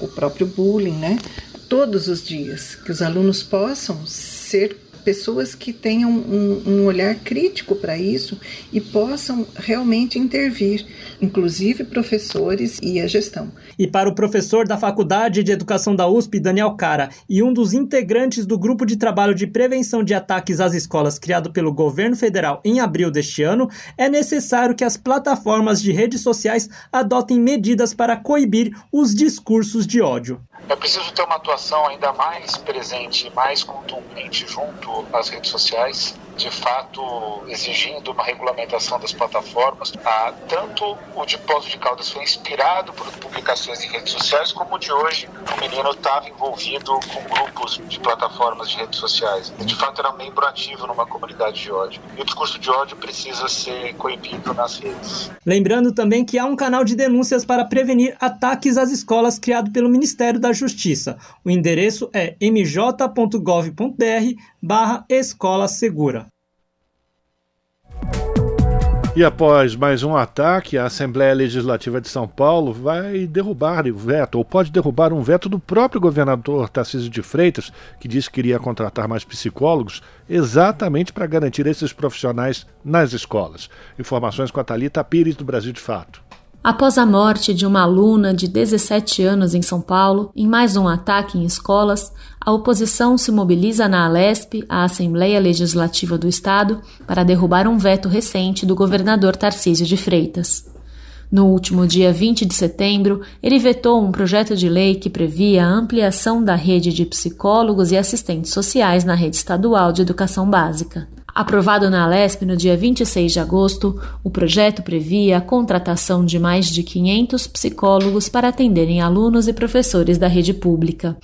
o próprio bullying, né? Todos os dias, que os alunos possam ser pessoas que tenham um, um olhar crítico para isso e possam realmente intervir, inclusive professores e a gestão. E para o professor da Faculdade de Educação da USP, Daniel Cara, e um dos integrantes do grupo de trabalho de prevenção de ataques às escolas criado pelo governo federal em abril deste ano, é necessário que as plataformas de redes sociais adotem medidas para coibir os discursos de ódio. É preciso ter uma atuação ainda mais presente, mais contundente junto às redes sociais, de fato exigindo uma regulamentação das plataformas. Ah, tanto o de Poço de Caldas foi inspirado por publicações em redes sociais, como o de hoje, o menino estava envolvido com grupos de plataformas de redes sociais. De fato, era membro ativo numa comunidade de ódio. E o discurso de ódio precisa ser coibido nas redes. Lembrando também que há um canal de denúncias para prevenir ataques às escolas criado pelo Ministério da Justiça. O endereço é mj.gov.br barra Escola Segura. E após mais um ataque, a Assembleia Legislativa de São Paulo vai derrubar o veto, ou pode derrubar um veto do próprio governador Tarcísio de Freitas, que disse que iria contratar mais psicólogos, exatamente para garantir esses profissionais nas escolas. Informações com a Thalita Pires, do Brasil de Fato. Após a morte de uma aluna de 17 anos em São Paulo, em mais um ataque em escolas, a oposição se mobiliza na Alesp, a Assembleia Legislativa do Estado, para derrubar um veto recente do governador Tarcísio de Freitas. No último dia 20 de setembro, ele vetou um projeto de lei que previa a ampliação da rede de psicólogos e assistentes sociais na rede estadual de educação básica. Aprovado na Alesp no dia 26 de agosto, o projeto previa a contratação de mais de 500 psicólogos para atenderem alunos e professores da rede pública.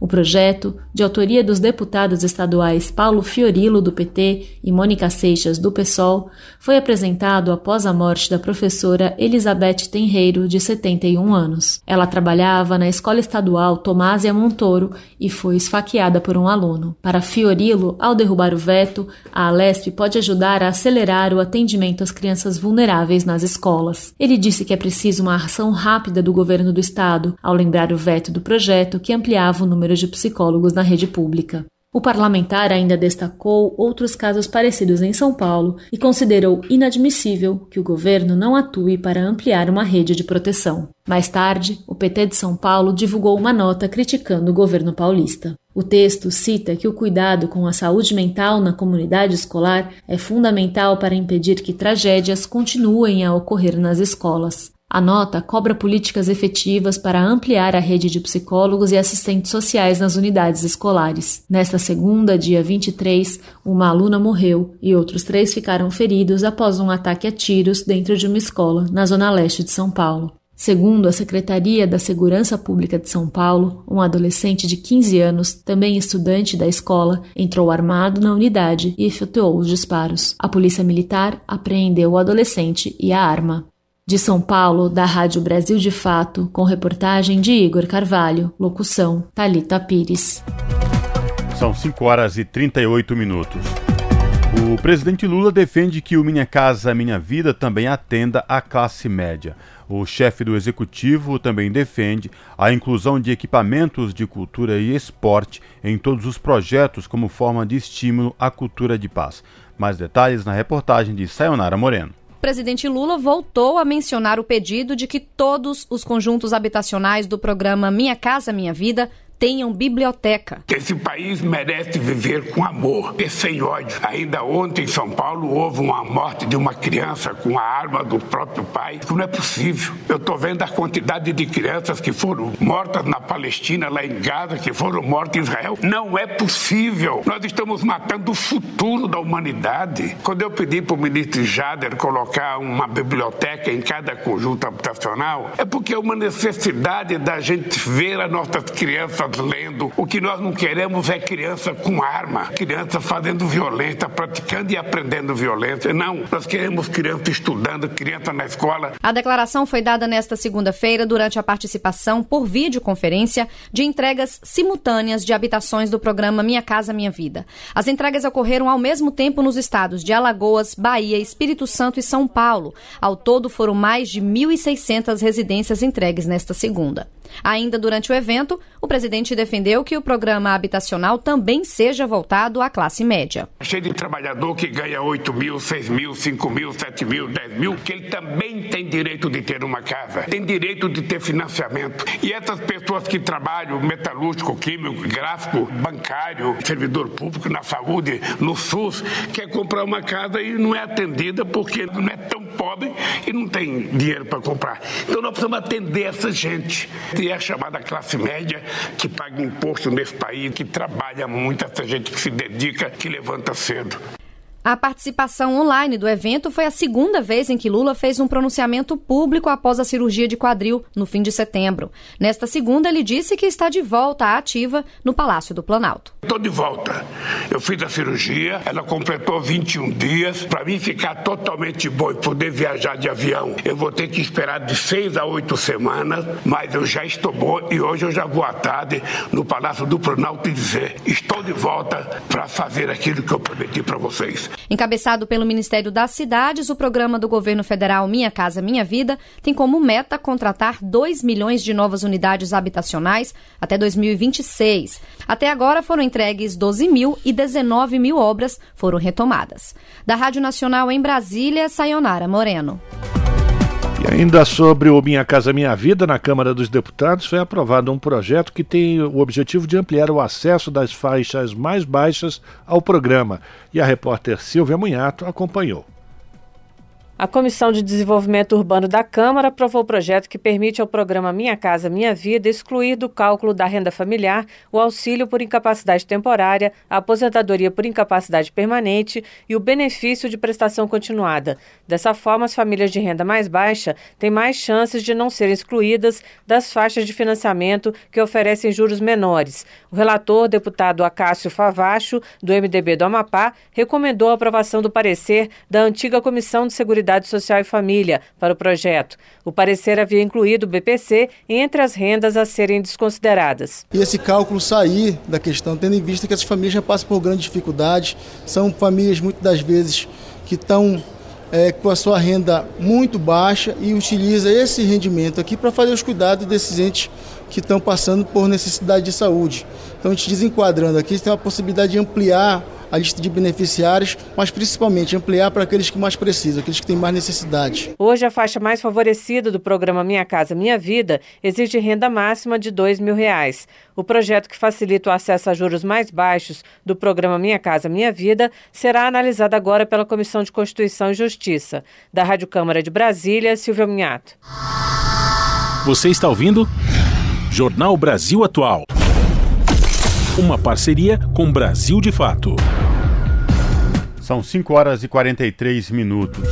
O projeto, de autoria dos deputados estaduais Paulo Fiorilo, do PT, e Mônica Seixas, do PSOL, foi apresentado após a morte da professora Elizabeth Tenreiro, de 71 anos. Ela trabalhava na Escola Estadual Tomásia Montoro e foi esfaqueada por um aluno. Para Fiorilo, ao derrubar o veto, a Alesp pode ajudar a acelerar o atendimento às crianças vulneráveis nas escolas. Ele disse que é preciso uma ação rápida do governo do estado, ao lembrar o veto do projeto que ampliava o número número de psicólogos na rede pública. O parlamentar ainda destacou outros casos parecidos em São Paulo e considerou inadmissível que o governo não atue para ampliar uma rede de proteção. Mais tarde, o PT de São Paulo divulgou uma nota criticando o governo paulista. O texto cita que o cuidado com a saúde mental na comunidade escolar é fundamental para impedir que tragédias continuem a ocorrer nas escolas. A nota cobra políticas efetivas para ampliar a rede de psicólogos e assistentes sociais nas unidades escolares. Nesta segunda, dia 23, uma aluna morreu e outros três ficaram feridos após um ataque a tiros dentro de uma escola na zona leste de São Paulo. Segundo a Secretaria da Segurança Pública de São Paulo, um adolescente de 15 anos, também estudante da escola, entrou armado na unidade e efetuou os disparos. A polícia militar apreendeu o adolescente e a arma. De São Paulo, da Rádio Brasil de Fato, com reportagem de Igor Carvalho, locução Talita Pires. São 5 horas e 38 minutos. O presidente Lula defende que o Minha Casa Minha Vida também atenda a classe média. O chefe do executivo também defende a inclusão de equipamentos de cultura e esporte em todos os projetos como forma de estímulo à cultura de paz. Mais detalhes na reportagem de Sayonara Moreno presidente Lula voltou a mencionar o pedido de que todos os conjuntos habitacionais do programa Minha Casa Minha Vida tenham biblioteca. Esse país merece viver com amor e sem ódio. Ainda ontem em São Paulo houve uma morte de uma criança com a arma do próprio pai. Isso não é possível. Eu estou vendo a quantidade de crianças que foram mortas na Palestina, lá em Gaza, que foram mortas em Israel. Não é possível. Nós estamos matando o futuro da humanidade. Quando eu pedi para o ministro Jader colocar uma biblioteca em cada conjunto habitacional, é porque é uma necessidade da gente ver as nossas crianças lendo. O que nós não queremos é criança com arma, criança fazendo violência, praticando e aprendendo violência. Não, nós queremos criança estudando, criança na escola. A declaração foi dada nesta segunda-feira durante a participação por videoconferência de entregas simultâneas de habitações do programa Minha Casa Minha Vida. As entregas ocorreram ao mesmo tempo nos estados de Alagoas, Bahia, Espírito Santo e São Paulo. Ao todo foram mais de 1.600 residências entregues nesta segunda. Ainda durante o evento, o presidente defendeu que o programa habitacional também seja voltado à classe média. Cheio de trabalhador que ganha 8 mil, 6 mil, 5 mil, 7 mil, 10 mil, que ele também tem direito de ter uma casa, tem direito de ter financiamento. E essas pessoas que trabalham metalúrgico, químico, gráfico, bancário, servidor público, na saúde, no SUS, quer comprar uma casa e não é atendida porque não é tão pobre e não tem dinheiro para comprar. Então nós precisamos atender essa gente. E é a chamada classe média que paga imposto nesse país, que trabalha muito, essa gente que se dedica, que levanta cedo. A participação online do evento foi a segunda vez em que Lula fez um pronunciamento público após a cirurgia de quadril, no fim de setembro. Nesta segunda, ele disse que está de volta à ativa no Palácio do Planalto. Estou de volta. Eu fiz a cirurgia, ela completou 21 dias. Para mim ficar totalmente bom e poder viajar de avião, eu vou ter que esperar de seis a oito semanas, mas eu já estou bom e hoje eu já vou à tarde no Palácio do Planalto dizer: estou de volta para fazer aquilo que eu prometi para vocês. Encabeçado pelo Ministério das Cidades, o programa do governo federal Minha Casa Minha Vida tem como meta contratar 2 milhões de novas unidades habitacionais até 2026. Até agora foram entregues 12 mil e 19 mil obras foram retomadas. Da Rádio Nacional em Brasília, Sayonara Moreno. E ainda sobre o Minha Casa Minha Vida, na Câmara dos Deputados, foi aprovado um projeto que tem o objetivo de ampliar o acesso das faixas mais baixas ao programa. E a repórter Silvia Munhato acompanhou. A Comissão de Desenvolvimento Urbano da Câmara aprovou o projeto que permite ao programa Minha Casa Minha Vida excluir do cálculo da renda familiar o auxílio por incapacidade temporária, a aposentadoria por incapacidade permanente e o benefício de prestação continuada. Dessa forma, as famílias de renda mais baixa têm mais chances de não serem excluídas das faixas de financiamento que oferecem juros menores. O relator, deputado Acácio Favacho, do MDB do Amapá, recomendou a aprovação do parecer da antiga Comissão de Seguridade Seguridade Social e Família para o projeto. O parecer havia incluído o BPC entre as rendas a serem desconsideradas. E esse cálculo sair da questão, tendo em vista que essas famílias já passam por grandes dificuldades, são famílias muitas das vezes que estão é, com a sua renda muito baixa e utiliza esse rendimento aqui para fazer os cuidados desses entes que estão passando por necessidade de saúde. Então, a gente desenquadrando aqui, tem a possibilidade de ampliar a lista de beneficiários, mas principalmente ampliar para aqueles que mais precisam, aqueles que têm mais necessidade. Hoje, a faixa mais favorecida do programa Minha Casa Minha Vida exige renda máxima de R$ mil reais. O projeto que facilita o acesso a juros mais baixos do programa Minha Casa Minha Vida será analisado agora pela Comissão de Constituição e Justiça. Da Rádio Câmara de Brasília, Silvia Minhato. Você está ouvindo? Jornal Brasil Atual. Uma parceria com Brasil de Fato. São 5 horas e 43 minutos.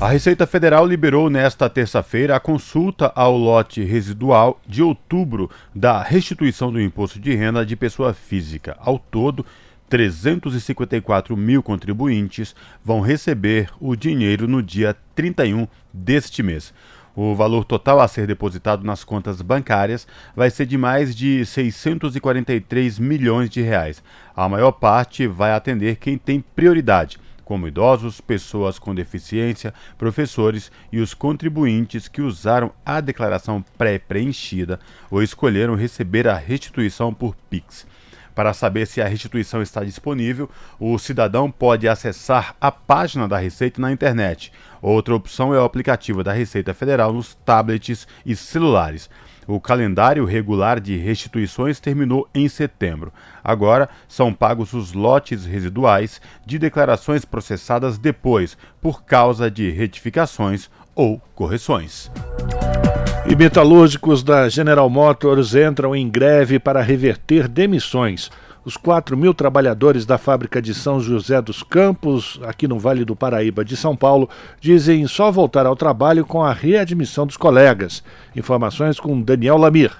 A Receita Federal liberou nesta terça-feira a consulta ao lote residual de outubro da restituição do imposto de renda de pessoa física. Ao todo, 354 mil contribuintes vão receber o dinheiro no dia 31 deste mês. O valor total a ser depositado nas contas bancárias vai ser de mais de 643 milhões de reais. A maior parte vai atender quem tem prioridade, como idosos, pessoas com deficiência, professores e os contribuintes que usaram a declaração pré-preenchida ou escolheram receber a restituição por Pix. Para saber se a restituição está disponível, o cidadão pode acessar a página da Receita na internet. Outra opção é o aplicativo da Receita Federal nos tablets e celulares. O calendário regular de restituições terminou em setembro. Agora são pagos os lotes residuais de declarações processadas depois, por causa de retificações ou correções. E metalúrgicos da General Motors entram em greve para reverter demissões. Os 4 mil trabalhadores da fábrica de São José dos Campos, aqui no Vale do Paraíba de São Paulo, dizem só voltar ao trabalho com a readmissão dos colegas. Informações com Daniel Lamir.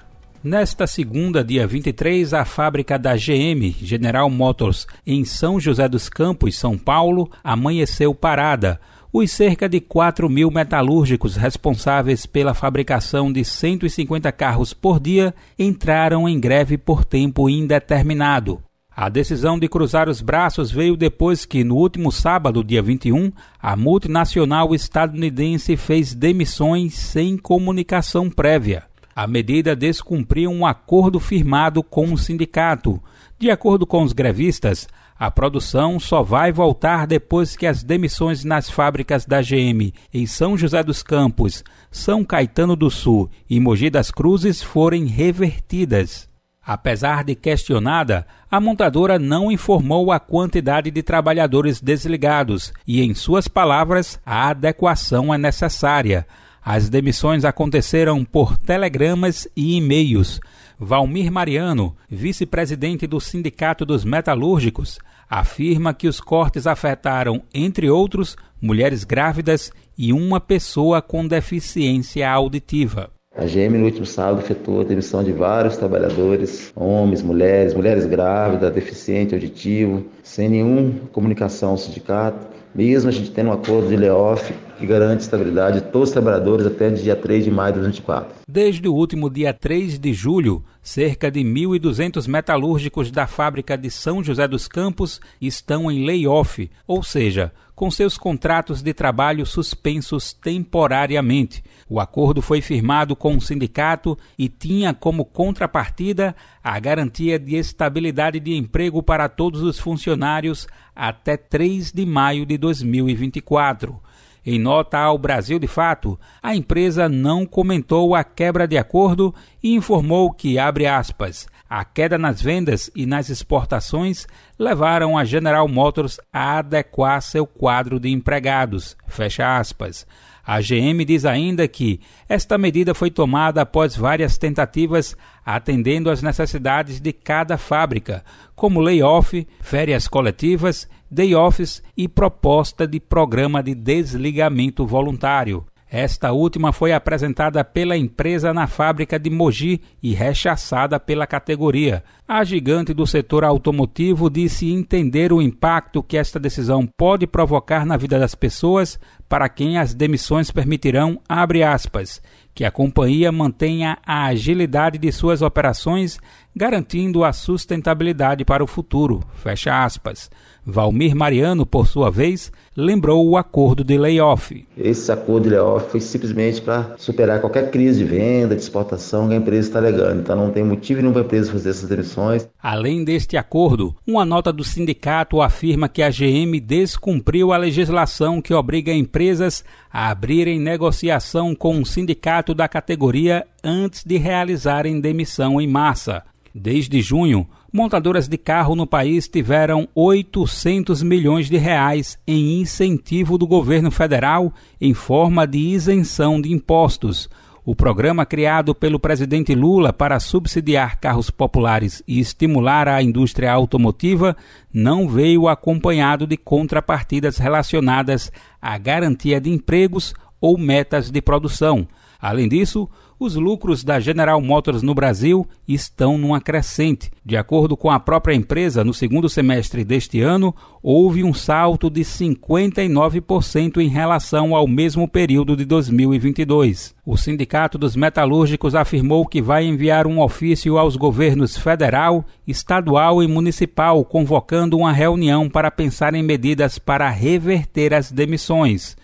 Nesta segunda, dia 23, a fábrica da GM, General Motors, em São José dos Campos, São Paulo, amanheceu parada os cerca de 4 mil metalúrgicos responsáveis pela fabricação de 150 carros por dia entraram em greve por tempo indeterminado. A decisão de cruzar os braços veio depois que, no último sábado, dia 21, a multinacional estadunidense fez demissões sem comunicação prévia. A medida descumpriu um acordo firmado com o sindicato. De acordo com os grevistas, a produção só vai voltar depois que as demissões nas fábricas da GM em São José dos Campos, São Caetano do Sul e Mogi das Cruzes forem revertidas. Apesar de questionada, a montadora não informou a quantidade de trabalhadores desligados e, em suas palavras, a adequação é necessária. As demissões aconteceram por telegramas e e-mails. Valmir Mariano, vice-presidente do Sindicato dos Metalúrgicos, afirma que os cortes afetaram, entre outros, mulheres grávidas e uma pessoa com deficiência auditiva. A GM no último sábado efetuou a demissão de vários trabalhadores, homens, mulheres, mulheres grávidas, deficiente auditivo, sem nenhuma comunicação ao sindicato, mesmo a gente tendo um acordo de layoff que garante estabilidade de todos os trabalhadores até dia 3 de maio de 2024. Desde o último dia 3 de julho, cerca de 1.200 metalúrgicos da fábrica de São José dos Campos estão em layoff, ou seja, com seus contratos de trabalho suspensos temporariamente. O acordo foi firmado com o sindicato e tinha como contrapartida a garantia de estabilidade de emprego para todos os funcionários até 3 de maio de 2024. Em nota ao Brasil de Fato, a empresa não comentou a quebra de acordo e informou que, abre aspas, a queda nas vendas e nas exportações levaram a General Motors a adequar seu quadro de empregados, fecha aspas. A GM diz ainda que esta medida foi tomada após várias tentativas atendendo às necessidades de cada fábrica, como layoff, férias coletivas, day offs e proposta de programa de desligamento voluntário. Esta última foi apresentada pela empresa na fábrica de Mogi e rechaçada pela categoria. A gigante do setor automotivo disse entender o impacto que esta decisão pode provocar na vida das pessoas para quem as demissões permitirão, aspas, que a companhia mantenha a agilidade de suas operações, garantindo a sustentabilidade para o futuro, fecha aspas. Valmir Mariano, por sua vez, lembrou o acordo de layoff. Esse acordo de layoff foi simplesmente para superar qualquer crise de venda, de exportação que a empresa está alegando. Então não tem motivo nenhum para a empresa fazer essas demissões. Além deste acordo, uma nota do sindicato afirma que a GM descumpriu a legislação que obriga empresas a abrirem negociação com um sindicato da categoria antes de realizarem demissão em massa. Desde junho, montadoras de carro no país tiveram 800 milhões de reais em incentivo do governo federal em forma de isenção de impostos. O programa criado pelo presidente Lula para subsidiar carros populares e estimular a indústria automotiva não veio acompanhado de contrapartidas relacionadas à garantia de empregos ou metas de produção. Além disso, os lucros da General Motors no Brasil estão numa crescente. De acordo com a própria empresa, no segundo semestre deste ano, houve um salto de 59% em relação ao mesmo período de 2022. O Sindicato dos Metalúrgicos afirmou que vai enviar um ofício aos governos federal, estadual e municipal convocando uma reunião para pensar em medidas para reverter as demissões.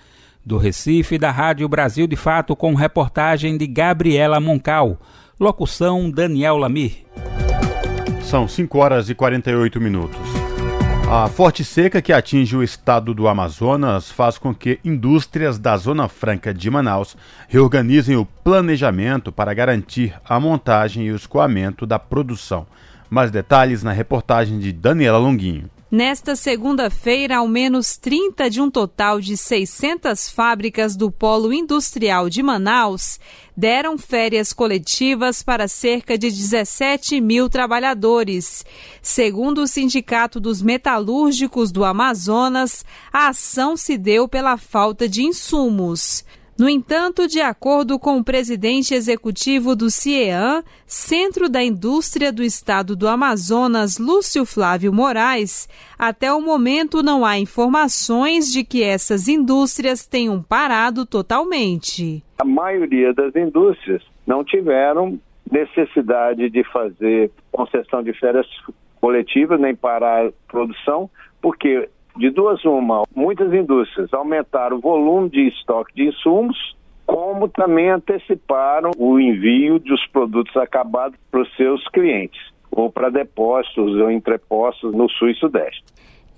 Do Recife, da Rádio Brasil de Fato, com reportagem de Gabriela Moncal. Locução Daniel Lamir. São 5 horas e 48 minutos. A forte seca que atinge o estado do Amazonas faz com que indústrias da Zona Franca de Manaus reorganizem o planejamento para garantir a montagem e o escoamento da produção. Mais detalhes na reportagem de Daniela Longuinho. Nesta segunda-feira, ao menos 30 de um total de 600 fábricas do Polo Industrial de Manaus deram férias coletivas para cerca de 17 mil trabalhadores. Segundo o Sindicato dos Metalúrgicos do Amazonas, a ação se deu pela falta de insumos. No entanto, de acordo com o presidente executivo do CIEAN, Centro da Indústria do Estado do Amazonas, Lúcio Flávio Moraes, até o momento não há informações de que essas indústrias tenham parado totalmente. A maioria das indústrias não tiveram necessidade de fazer concessão de férias coletivas nem parar a produção, porque de duas uma, muitas indústrias aumentaram o volume de estoque de insumos, como também anteciparam o envio dos produtos acabados para os seus clientes, ou para depósitos ou entrepostos no sul e sudeste.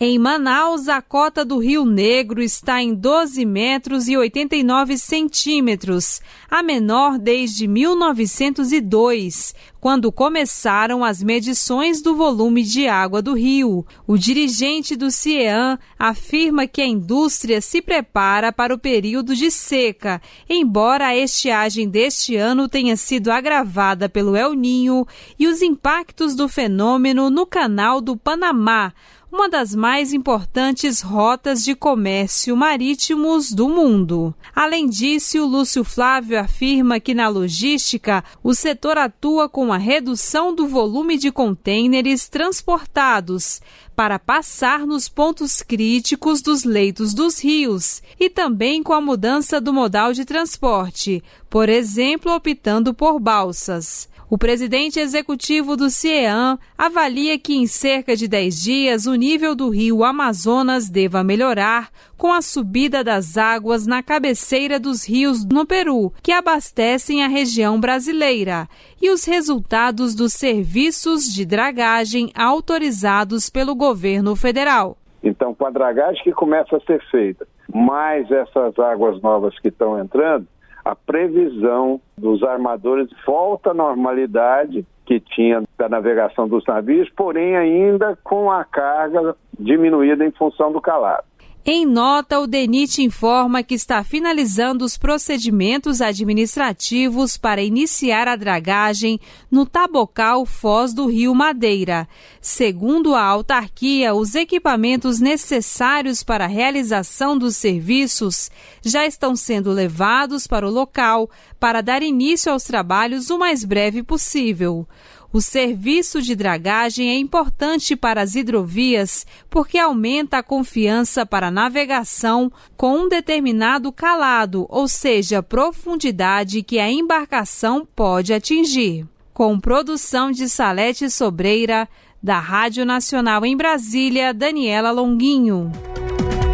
Em Manaus, a cota do Rio Negro está em 12 metros e 89 centímetros, a menor desde 1902, quando começaram as medições do volume de água do rio. O dirigente do CIEAN afirma que a indústria se prepara para o período de seca, embora a estiagem deste ano tenha sido agravada pelo El Ninho e os impactos do fenômeno no canal do Panamá uma das mais importantes rotas de comércio marítimos do mundo. Além disso, Lúcio Flávio afirma que na logística o setor atua com a redução do volume de contêineres transportados para passar nos pontos críticos dos leitos dos rios e também com a mudança do modal de transporte, por exemplo, optando por balsas. O presidente executivo do CIEAN avalia que em cerca de 10 dias o nível do rio Amazonas deva melhorar com a subida das águas na cabeceira dos rios no Peru, que abastecem a região brasileira, e os resultados dos serviços de dragagem autorizados pelo governo federal. Então, com a dragagem que começa a ser feita, mais essas águas novas que estão entrando, a previsão dos armadores volta à normalidade que tinha da navegação dos navios, porém ainda com a carga diminuída em função do calado. Em nota, o DENIT informa que está finalizando os procedimentos administrativos para iniciar a dragagem no Tabocal Foz do Rio Madeira. Segundo a autarquia, os equipamentos necessários para a realização dos serviços já estão sendo levados para o local para dar início aos trabalhos o mais breve possível. O serviço de dragagem é importante para as hidrovias porque aumenta a confiança para a navegação com um determinado calado, ou seja, profundidade que a embarcação pode atingir. Com produção de Salete Sobreira, da Rádio Nacional em Brasília, Daniela Longuinho.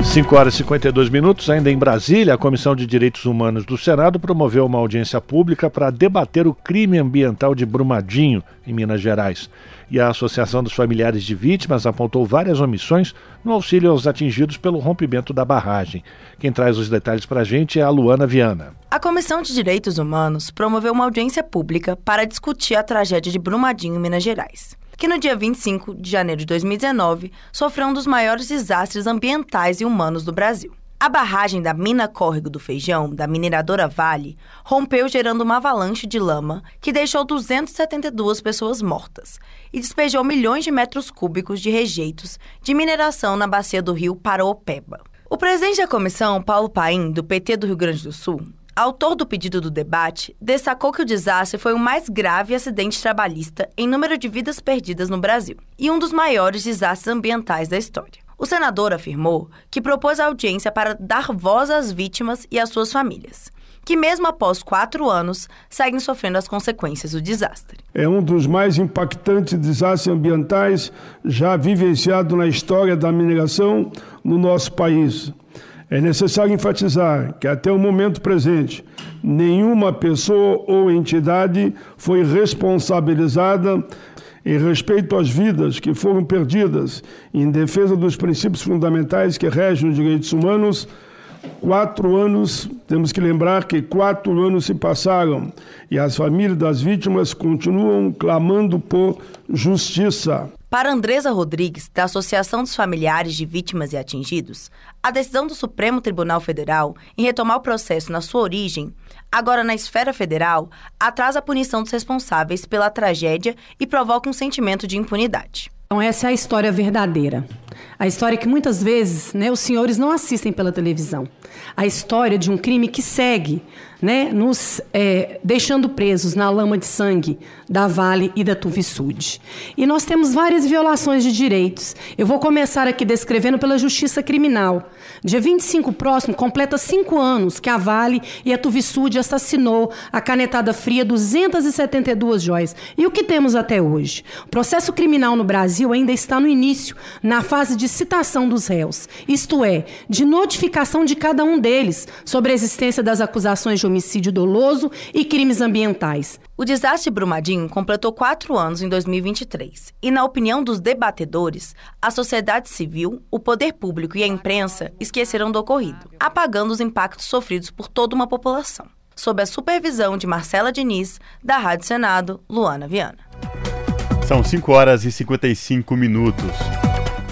5 horas e 52 minutos, ainda em Brasília, a Comissão de Direitos Humanos do Senado promoveu uma audiência pública para debater o crime ambiental de Brumadinho, em Minas Gerais. E a Associação dos Familiares de Vítimas apontou várias omissões no auxílio aos atingidos pelo rompimento da barragem. Quem traz os detalhes para a gente é a Luana Viana. A Comissão de Direitos Humanos promoveu uma audiência pública para discutir a tragédia de Brumadinho, Minas Gerais que no dia 25 de janeiro de 2019 sofreu um dos maiores desastres ambientais e humanos do Brasil. A barragem da mina Córrego do Feijão, da mineradora Vale, rompeu gerando uma avalanche de lama que deixou 272 pessoas mortas e despejou milhões de metros cúbicos de rejeitos de mineração na bacia do rio Paraopeba. O presidente da comissão, Paulo Paim, do PT do Rio Grande do Sul, autor do pedido do debate, destacou que o desastre foi o mais grave acidente trabalhista em número de vidas perdidas no Brasil e um dos maiores desastres ambientais da história. O senador afirmou que propôs a audiência para dar voz às vítimas e às suas famílias, que mesmo após quatro anos seguem sofrendo as consequências do desastre. É um dos mais impactantes desastres ambientais já vivenciado na história da mineração no nosso país É necessário enfatizar que, até o momento presente, nenhuma pessoa ou entidade foi responsabilizada em respeito às vidas que foram perdidas em defesa dos princípios fundamentais que regem os direitos humanos. Quatro anos, temos que lembrar que quatro anos se passaram e as famílias das vítimas continuam clamando por justiça. Para Andresa Rodrigues, da Associação dos Familiares de Vítimas e Atingidos, a decisão do Supremo Tribunal Federal em retomar o processo na sua origem, agora na esfera federal, atrasa a punição dos responsáveis pela tragédia e provoca um sentimento de impunidade. Então, essa é a história verdadeira. A história que muitas vezes né, os senhores não assistem pela televisão. A história de um crime que segue, né, nos é, deixando presos na lama de sangue da Vale e da Tuvisud. E nós temos várias violações de direitos. Eu vou começar aqui descrevendo pela justiça criminal. Dia 25 próximo, completa cinco anos que a Vale e a Tuvisud assassinou a canetada fria 272 joias. E o que temos até hoje? O processo criminal no Brasil ainda está no início, na fase de citação dos réus, isto é, de notificação de cada um deles sobre a existência das acusações de homicídio doloso e crimes ambientais. O desastre Brumadinho completou quatro anos em 2023 e, na opinião dos debatedores, a sociedade civil, o poder público e a imprensa esqueceram do ocorrido, apagando os impactos sofridos por toda uma população. Sob a supervisão de Marcela Diniz, da Rádio Senado, Luana Viana. São 5 horas e 55 minutos.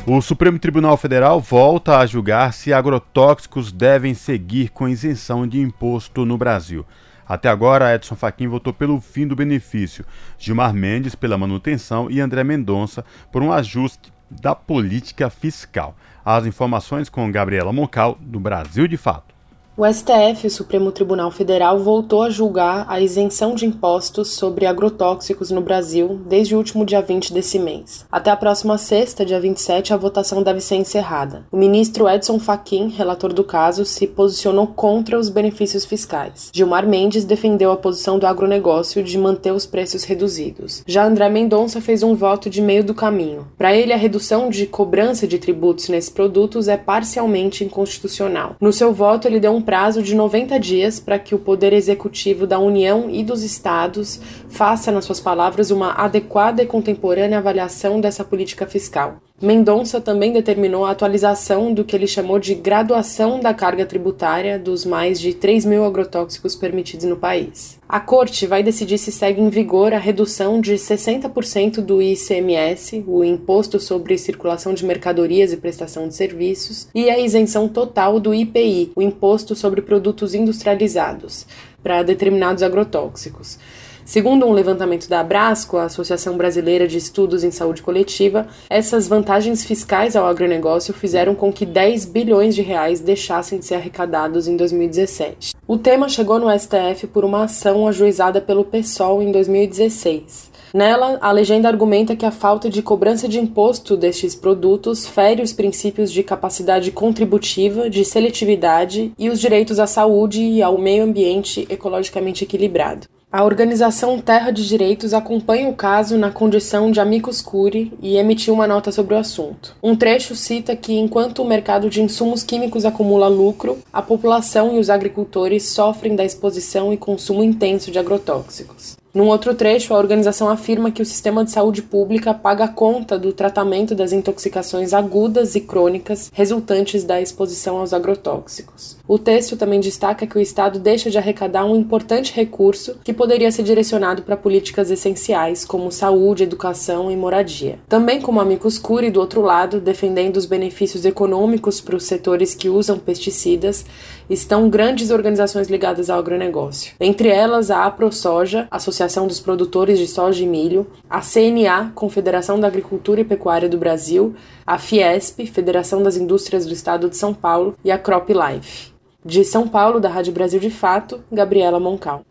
O Supremo Tribunal Federal volta a julgar se agrotóxicos devem seguir com isenção de imposto no Brasil. Até agora, Edson Fachin votou pelo fim do benefício, Gilmar Mendes pela manutenção e André Mendonça por um ajuste da política fiscal. As informações com Gabriela Moncal, do Brasil de Fato. O STF, o Supremo Tribunal Federal, voltou a julgar a isenção de impostos sobre agrotóxicos no Brasil desde o último dia 20 desse mês. Até a próxima sexta, dia 27, a votação deve ser encerrada. O ministro Edson Fachin, relator do caso, se posicionou contra os benefícios fiscais. Gilmar Mendes defendeu a posição do agronegócio de manter os preços reduzidos. Já André Mendonça fez um voto de meio do caminho. Para ele, a redução de cobrança de tributos nesses produtos é parcialmente inconstitucional. No seu voto, ele deu um prazo de 90 dias para que o Poder Executivo da União e dos Estados faça, nas suas palavras, uma adequada e contemporânea avaliação dessa política fiscal. Mendonça também determinou a atualização do que ele chamou de graduação da carga tributária dos mais de 3 mil agrotóxicos permitidos no país. A Corte vai decidir se segue em vigor a redução de 60% do ICMS, o Imposto sobre Circulação de Mercadorias e Prestação de Serviços, e a isenção total do IPI, o Imposto sobre Produtos Industrializados, para determinados agrotóxicos. Segundo um levantamento da Abrasco, a Associação Brasileira de Estudos em Saúde Coletiva, essas vantagens fiscais ao agronegócio fizeram com que 10 bilhões de reais deixassem de ser arrecadados em 2017. O tema chegou no STF por uma ação ajuizada pelo PSOL em 2016. Nela, a legenda argumenta que a falta de cobrança de imposto destes produtos fere os princípios de capacidade contributiva, de seletividade e os direitos à saúde e ao meio ambiente ecologicamente equilibrado. A organização Terra de Direitos acompanha o caso na condição de amicus curiae e emitiu uma nota sobre o assunto. Um trecho cita que, enquanto o mercado de insumos químicos acumula lucro, a população e os agricultores sofrem da exposição e consumo intenso de agrotóxicos. Num outro trecho, a organização afirma que o sistema de saúde pública paga conta do tratamento das intoxicações agudas e crônicas resultantes da exposição aos agrotóxicos. O texto também destaca que o Estado deixa de arrecadar um importante recurso que poderia ser direcionado para políticas essenciais como saúde, educação e moradia. Também como amicus curiae do outro lado, defendendo os benefícios econômicos para os setores que usam pesticidas, estão grandes organizações ligadas ao agronegócio. Entre elas, a AproSoja, Associação dos Produtores de Soja e Milho, a CNA, Confederação da Agricultura e Pecuária do Brasil, a Fiesp, Federação das Indústrias do Estado de São Paulo, e a CropLife. De São Paulo, da Rádio Brasil de Fato, Gabriela Moncal.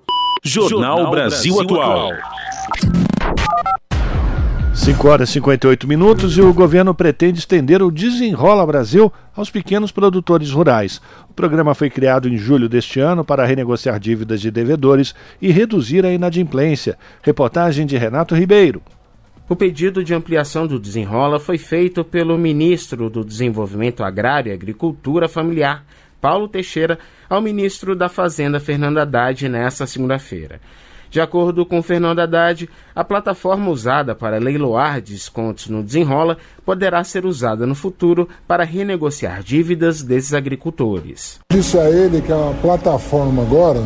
Jornal Brasil Atual. 5 horas e 58 minutos e o governo pretende estender o Desenrola Brasil aos pequenos produtores rurais. O programa foi criado em julho deste ano para renegociar dívidas de devedores e reduzir a inadimplência. Reportagem de Renato Ribeiro. O pedido de ampliação do Desenrola foi feito pelo ministro do Desenvolvimento Agrário e Agricultura Familiar, Paulo Teixeira, ao ministro da Fazenda, Fernando Haddad, nesta segunda-feira. De acordo com Fernando Haddad, a plataforma usada para leiloar descontos no desenrola poderá ser usada no futuro para renegociar dívidas desses agricultores. Disse a ele que a plataforma agora,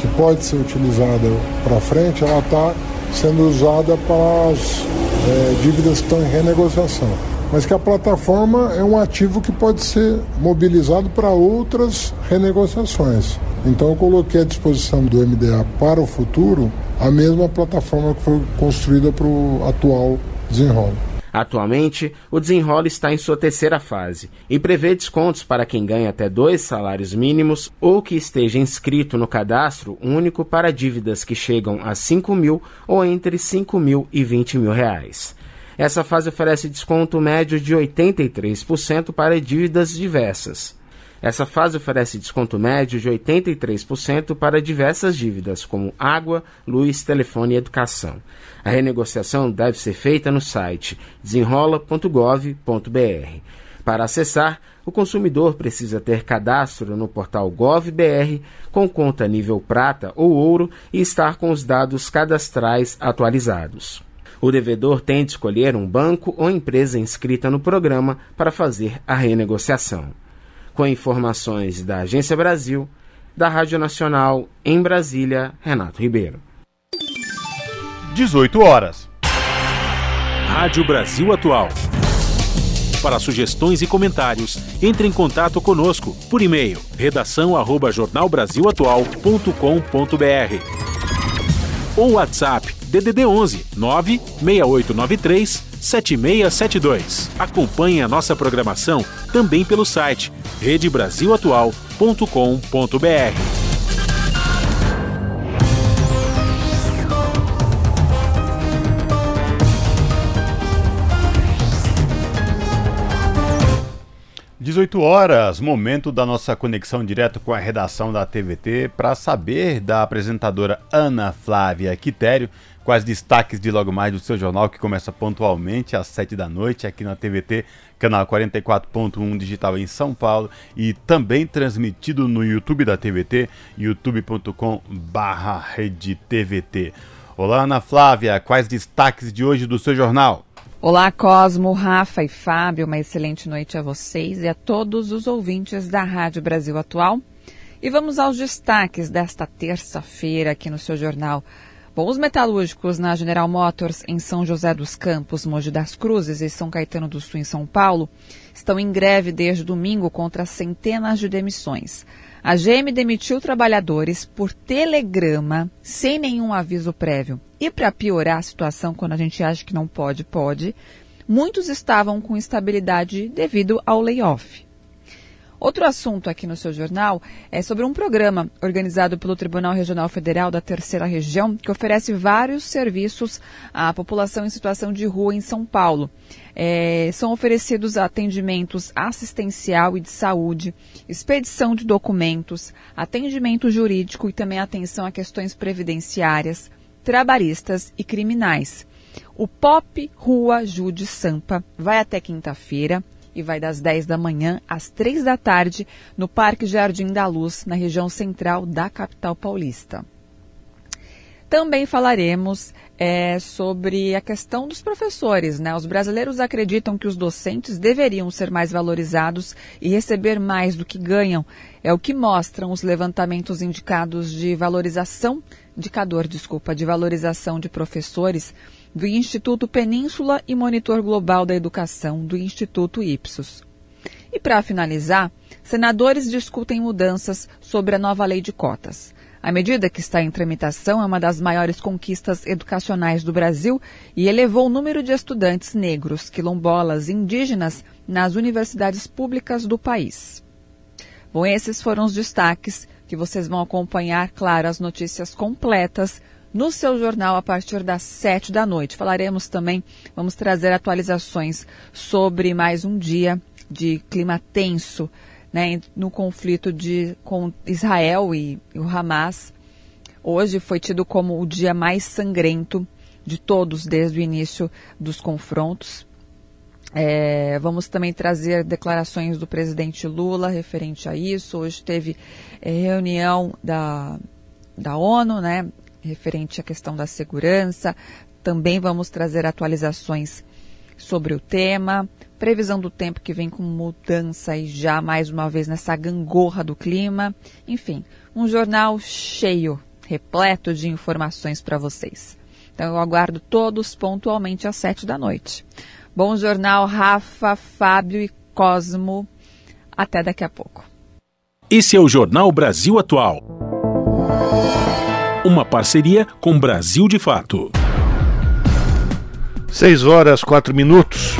que pode ser utilizada para frente, ela está sendo usada para as é, dívidas que estão em renegociação. Mas que a plataforma é um ativo que pode ser mobilizado para outras renegociações. Então eu coloquei à disposição do MDA para o futuro a mesma plataforma que foi construída para o atual desenrolo. Atualmente, o desenrolo está em sua terceira fase e prevê descontos para quem ganha até dois salários mínimos ou que esteja inscrito no cadastro único para dívidas que chegam a 5 mil ou entre 5 mil e 20 mil reais. Essa fase oferece desconto médio de 83% para dívidas diversas. Essa fase oferece desconto médio de 83% para diversas dívidas, como água, luz, telefone e educação. A renegociação deve ser feita no site desenrola.gov.br. Para acessar, o consumidor precisa ter cadastro no portal GovBR com conta nível prata ou ouro e estar com os dados cadastrais atualizados. O devedor tem de escolher um banco ou empresa inscrita no programa para fazer a renegociação com informações da Agência Brasil, da Rádio Nacional em Brasília, Renato Ribeiro. 18 horas. Rádio Brasil Atual. Para sugestões e comentários, entre em contato conosco por e-mail redação@jornalbrasilatual.com.br ou WhatsApp DDD 11 96893 7672. Acompanhe a nossa programação também pelo site redebrasilatual.com.br. Dezoito horas, momento da nossa conexão direto com a redação da TVT para saber da apresentadora Ana Flávia Quitério quais destaques de logo mais do seu jornal que começa pontualmente às 7 da noite aqui na TVT, canal 44.1 digital em São Paulo e também transmitido no YouTube da TVT, youtube.com/redetvt. Olá, Ana Flávia, quais destaques de hoje do seu jornal? Olá, Cosmo, Rafa e Fábio, uma excelente noite a vocês e a todos os ouvintes da Rádio Brasil Atual. E vamos aos destaques desta terça-feira aqui no seu jornal. Bom, os metalúrgicos na General Motors em São José dos Campos, Mogi das Cruzes e São Caetano do Sul em São Paulo estão em greve desde domingo contra centenas de demissões. A GM demitiu trabalhadores por telegrama, sem nenhum aviso prévio. E para piorar a situação, quando a gente acha que não pode, pode, muitos estavam com instabilidade devido ao layoff. Outro assunto aqui no seu jornal é sobre um programa organizado pelo Tribunal Regional Federal da Terceira Região, que oferece vários serviços à população em situação de rua em São Paulo. É, são oferecidos atendimentos assistencial e de saúde, expedição de documentos, atendimento jurídico e também atenção a questões previdenciárias, trabalhistas e criminais. O Pop Rua Jude Sampa vai até quinta-feira e vai das 10 da manhã às 3 da tarde no Parque Jardim da Luz, na região central da capital paulista. Também falaremos é, sobre a questão dos professores. Né? Os brasileiros acreditam que os docentes deveriam ser mais valorizados e receber mais do que ganham. É o que mostram os levantamentos indicados de valorização, indicador, desculpa, de valorização de professores do Instituto Península e Monitor Global da Educação do Instituto Ipsos. E para finalizar, senadores discutem mudanças sobre a nova lei de cotas. A medida que está em tramitação é uma das maiores conquistas educacionais do Brasil e elevou o número de estudantes negros, quilombolas e indígenas nas universidades públicas do país. Bom, esses foram os destaques que vocês vão acompanhar, claro, as notícias completas no seu jornal a partir das sete da noite. Falaremos também, vamos trazer atualizações sobre mais um dia de clima tenso né, no conflito de, com Israel e, e o Hamas. Hoje foi tido como o dia mais sangrento de todos desde o início dos confrontos. É, vamos também trazer declarações do presidente Lula referente a isso. Hoje teve é, reunião da, da ONU, né, referente à questão da segurança. Também vamos trazer atualizações sobre o tema. Previsão do tempo que vem com mudança e já mais uma vez nessa gangorra do clima. Enfim, um jornal cheio, repleto de informações para vocês. Então eu aguardo todos pontualmente às sete da noite. Bom jornal, Rafa, Fábio e Cosmo. Até daqui a pouco. Esse é o Jornal Brasil Atual. Uma parceria com Brasil de Fato. 6 horas 4 minutos.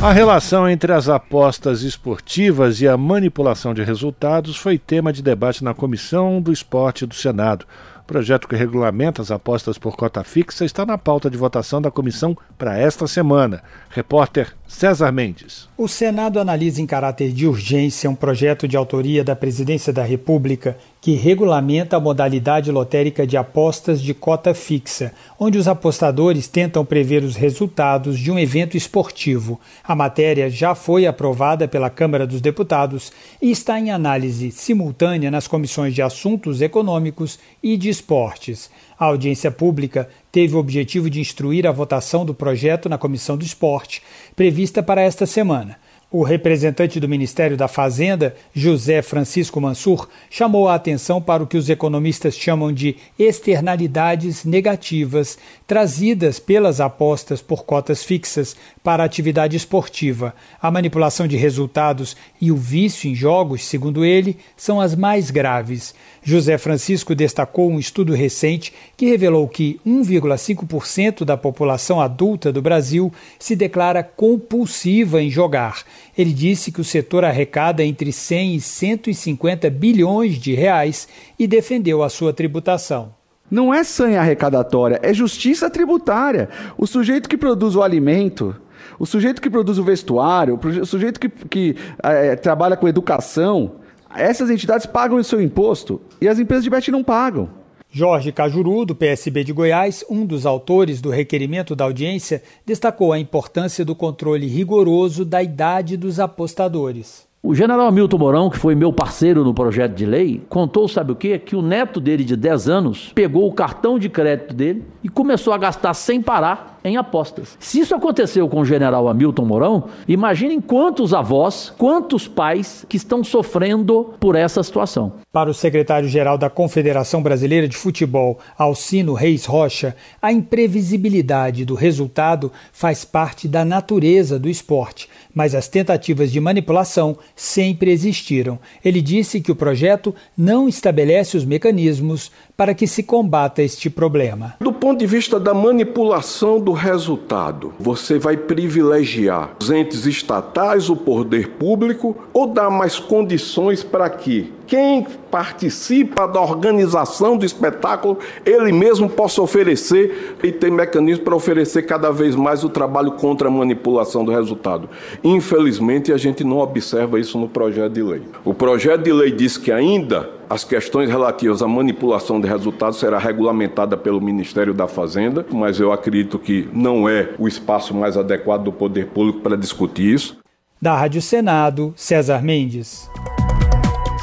A relação entre as apostas esportivas e a manipulação de resultados foi tema de debate na Comissão do Esporte do Senado. O projeto que regulamenta as apostas por cota fixa está na pauta de votação da comissão para esta semana. Repórter César Mendes. O Senado analisa em caráter de urgência um projeto de autoria da Presidência da República que regulamenta a modalidade lotérica de apostas de cota fixa, onde os apostadores tentam prever os resultados de um evento esportivo. A matéria já foi aprovada pela Câmara dos Deputados e está em análise simultânea nas comissões de Assuntos Econômicos e de Esportes. A audiência pública teve o objetivo de instruir a votação do projeto na Comissão do Esporte, prevista para esta semana. O representante do Ministério da Fazenda, José Francisco Mansur, chamou a atenção para o que os economistas chamam de externalidades negativas trazidas pelas apostas por cotas fixas para a atividade esportiva. A manipulação de resultados e o vício em jogos, segundo ele, são as mais graves. José Francisco destacou um estudo recente que revelou que 1,5% da população adulta do Brasil se declara compulsiva em jogar. Ele disse que o setor arrecada entre 100 e 150 bilhões de reais e defendeu a sua tributação. Não é sanha arrecadatória, é justiça tributária. O sujeito que produz o alimento, o sujeito que produz o vestuário, o sujeito que, que é, trabalha com educação, essas entidades pagam o seu imposto e as empresas de bet não pagam. Jorge Cajuru, do PSB de Goiás, um dos autores do requerimento da audiência, destacou a importância do controle rigoroso da idade dos apostadores. O general Hamilton Mourão, que foi meu parceiro no projeto de lei, contou, sabe o quê? Que o neto dele de 10 anos pegou o cartão de crédito dele e começou a gastar sem parar em apostas. Se isso aconteceu com o general Hamilton Mourão, imaginem quantos avós, quantos pais que estão sofrendo por essa situação. Para o secretário-geral da Confederação Brasileira de Futebol, Alcino Reis Rocha, a imprevisibilidade do resultado faz parte da natureza do esporte, mas as tentativas de manipulação sempre existiram. Ele disse que o projeto não estabelece os mecanismos para que se combata este problema. Do ponto de vista da manipulação do resultado, você vai privilegiar os entes estatais, o poder público, ou dar mais condições para que quem participa da organização do espetáculo, ele mesmo possa oferecer e tem mecanismos para oferecer cada vez mais o trabalho contra a manipulação do resultado. Infelizmente, a gente não observa isso no projeto de lei. O projeto de lei diz que ainda as questões relativas à manipulação de resultados será regulamentada pelo Ministério da Fazenda, mas eu acredito que não é o espaço mais adequado do poder público para discutir isso. Da Rádio Senado, César Mendes.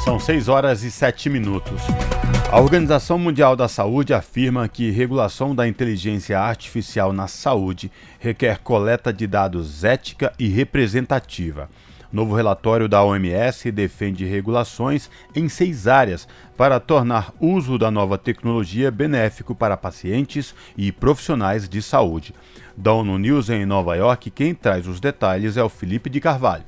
São 6 horas e 7 minutos. A Organização Mundial da Saúde afirma que regulação da inteligência artificial na saúde requer coleta de dados ética e representativa. Novo relatório da OMS defende regulações em seis áreas para tornar uso da nova tecnologia benéfico para pacientes e profissionais de saúde. Da ONU News em Nova York, quem traz os detalhes é o Felipe de Carvalho.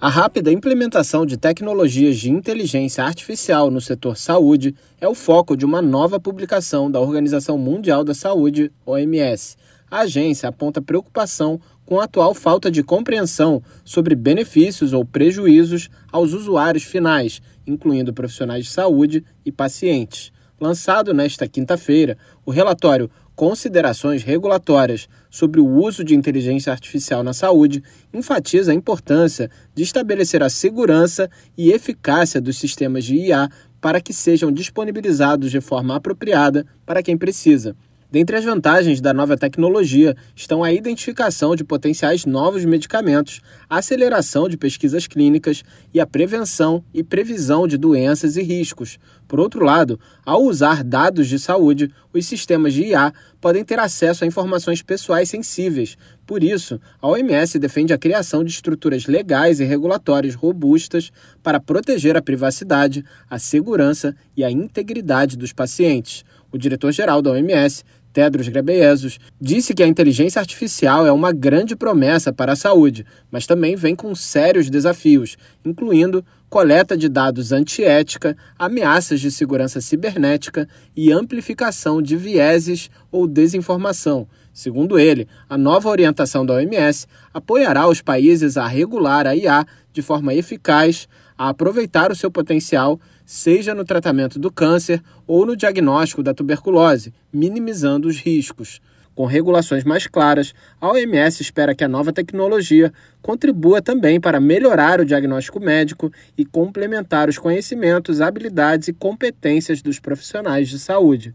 A rápida implementação de tecnologias de inteligência artificial no setor saúde é o foco de uma nova publicação da Organização Mundial da Saúde, OMS. A agência aponta preocupação com a atual falta de compreensão sobre benefícios ou prejuízos aos usuários finais, incluindo profissionais de saúde e pacientes. Lançado nesta quinta-feira, o relatório Considerações Regulatórias sobre o uso de inteligência artificial na saúde enfatiza a importância de estabelecer a segurança e eficácia dos sistemas de IA para que sejam disponibilizados de forma apropriada para quem precisa. Dentre as vantagens da nova tecnologia estão a identificação de potenciais novos medicamentos, a aceleração de pesquisas clínicas e a prevenção e previsão de doenças e riscos. Por outro lado, ao usar dados de saúde, os sistemas de IA podem ter acesso a informações pessoais sensíveis. Por isso, a OMS defende a criação de estruturas legais e regulatórias robustas para proteger a privacidade, a segurança e a integridade dos pacientes. O diretor-geral da OMS Tedros Ghebreyesus, disse que a inteligência artificial é uma grande promessa para a saúde, mas também vem com sérios desafios, incluindo coleta de dados antiética, ameaças de segurança cibernética e amplificação de vieses ou desinformação. Segundo ele, a nova orientação da OMS apoiará os países a regular a IA de forma eficaz, a aproveitar o seu potencial seja no tratamento do câncer ou no diagnóstico da tuberculose, minimizando os riscos. Com regulações mais claras, a OMS espera que a nova tecnologia contribua também para melhorar o diagnóstico médico e complementar os conhecimentos, habilidades e competências dos profissionais de saúde.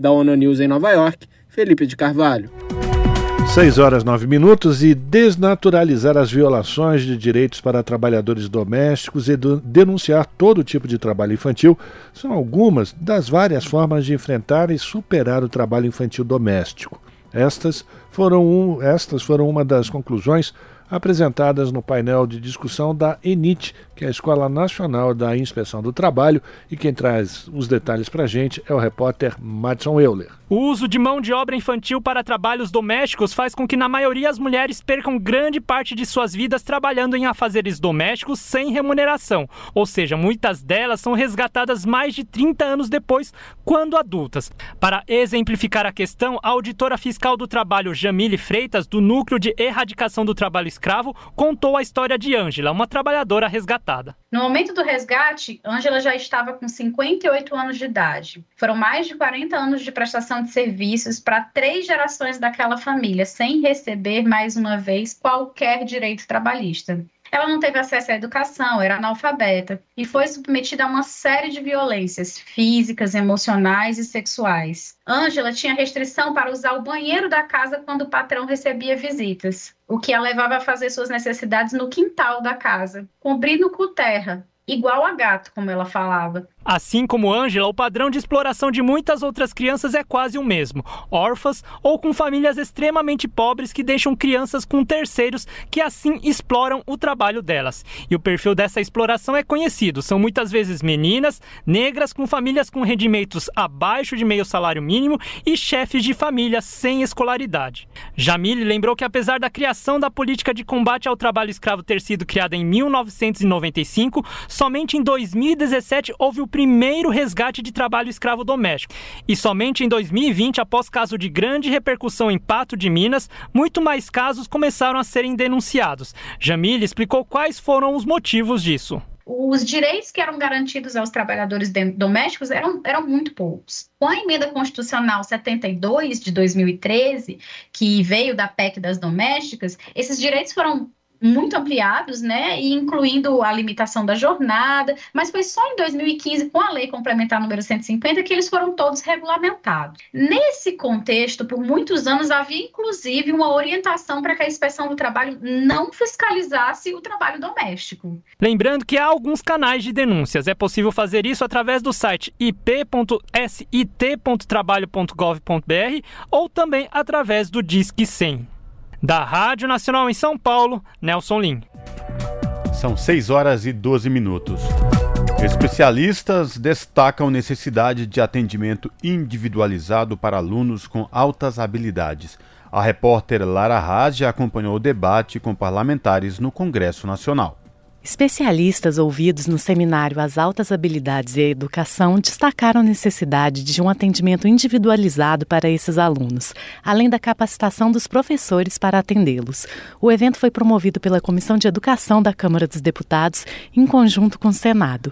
Da ONU News em Nova York, Felipe de Carvalho. 6 horas 9 minutos e desnaturalizar as violações de direitos para trabalhadores domésticos e denunciar todo tipo de trabalho infantil são algumas das várias formas de enfrentar e superar o trabalho infantil doméstico. Estas foram, um, estas foram uma das conclusões apresentadas no painel de discussão da ENIT, que é a Escola Nacional da Inspeção do Trabalho, e quem traz os detalhes para a gente é o repórter Madison Euler. O uso de mão de obra infantil para trabalhos domésticos faz com que, na maioria, as mulheres percam grande parte de suas vidas trabalhando em afazeres domésticos sem remuneração. Ou seja, muitas delas são resgatadas mais de 30 anos depois, quando adultas. Para exemplificar a questão, a auditora fiscal do trabalho Jamile Freitas, do Núcleo de Erradicação do Trabalho Escravo, contou a história de Ângela, uma trabalhadora resgatada. No momento do resgate, Ângela já estava com 58 anos de idade. Foram mais de 40 anos de prestação de serviços para três gerações daquela família, sem receber, mais uma vez, qualquer direito trabalhista. Ela não teve acesso à educação, era analfabeta e foi submetida a uma série de violências físicas, emocionais e sexuais. Ângela tinha restrição para usar o banheiro da casa quando o patrão recebia visitas, o que a levava a fazer suas necessidades no quintal da casa, cobrindo com terra, igual a gato, como ela falava. Assim como Ângela, o padrão de exploração de muitas outras crianças é quase o mesmo: órfãs ou com famílias extremamente pobres que deixam crianças com terceiros que assim exploram o trabalho delas. E o perfil dessa exploração é conhecido: são muitas vezes meninas, negras com famílias com rendimentos abaixo de meio salário mínimo e chefes de família sem escolaridade. Jamile lembrou que, apesar da criação da política de combate ao trabalho escravo ter sido criada em 1995, somente em 2017 houve o primeiro resgate de trabalho escravo doméstico. E somente em 2020, após caso de grande repercussão em Pato de Minas, muito mais casos começaram a serem denunciados. Jamile explicou quais foram os motivos disso os direitos que eram garantidos aos trabalhadores domésticos eram, eram muito poucos. Com a emenda constitucional 72 de 2013, que veio da PEC das domésticas, esses direitos foram muito ampliados, né, e incluindo a limitação da jornada, mas foi só em 2015, com a lei complementar número 150, que eles foram todos regulamentados. Nesse contexto, por muitos anos, havia inclusive uma orientação para que a inspeção do trabalho não fiscalizasse o trabalho doméstico. Lembrando que há alguns canais de denúncias. É possível fazer isso através do site ip.sit.trabalho.gov.br ou também através do Disque 100. Da Rádio Nacional em São Paulo, Nelson Lim. São 6 horas e 12 minutos. Especialistas destacam necessidade de atendimento individualizado para alunos com altas habilidades. A repórter Lara Raj acompanhou o debate com parlamentares no Congresso Nacional. Especialistas ouvidos no seminário As Altas Habilidades e a Educação destacaram a necessidade de um atendimento individualizado para esses alunos, além da capacitação dos professores para atendê-los. O evento foi promovido pela Comissão de Educação da Câmara dos Deputados em conjunto com o Senado.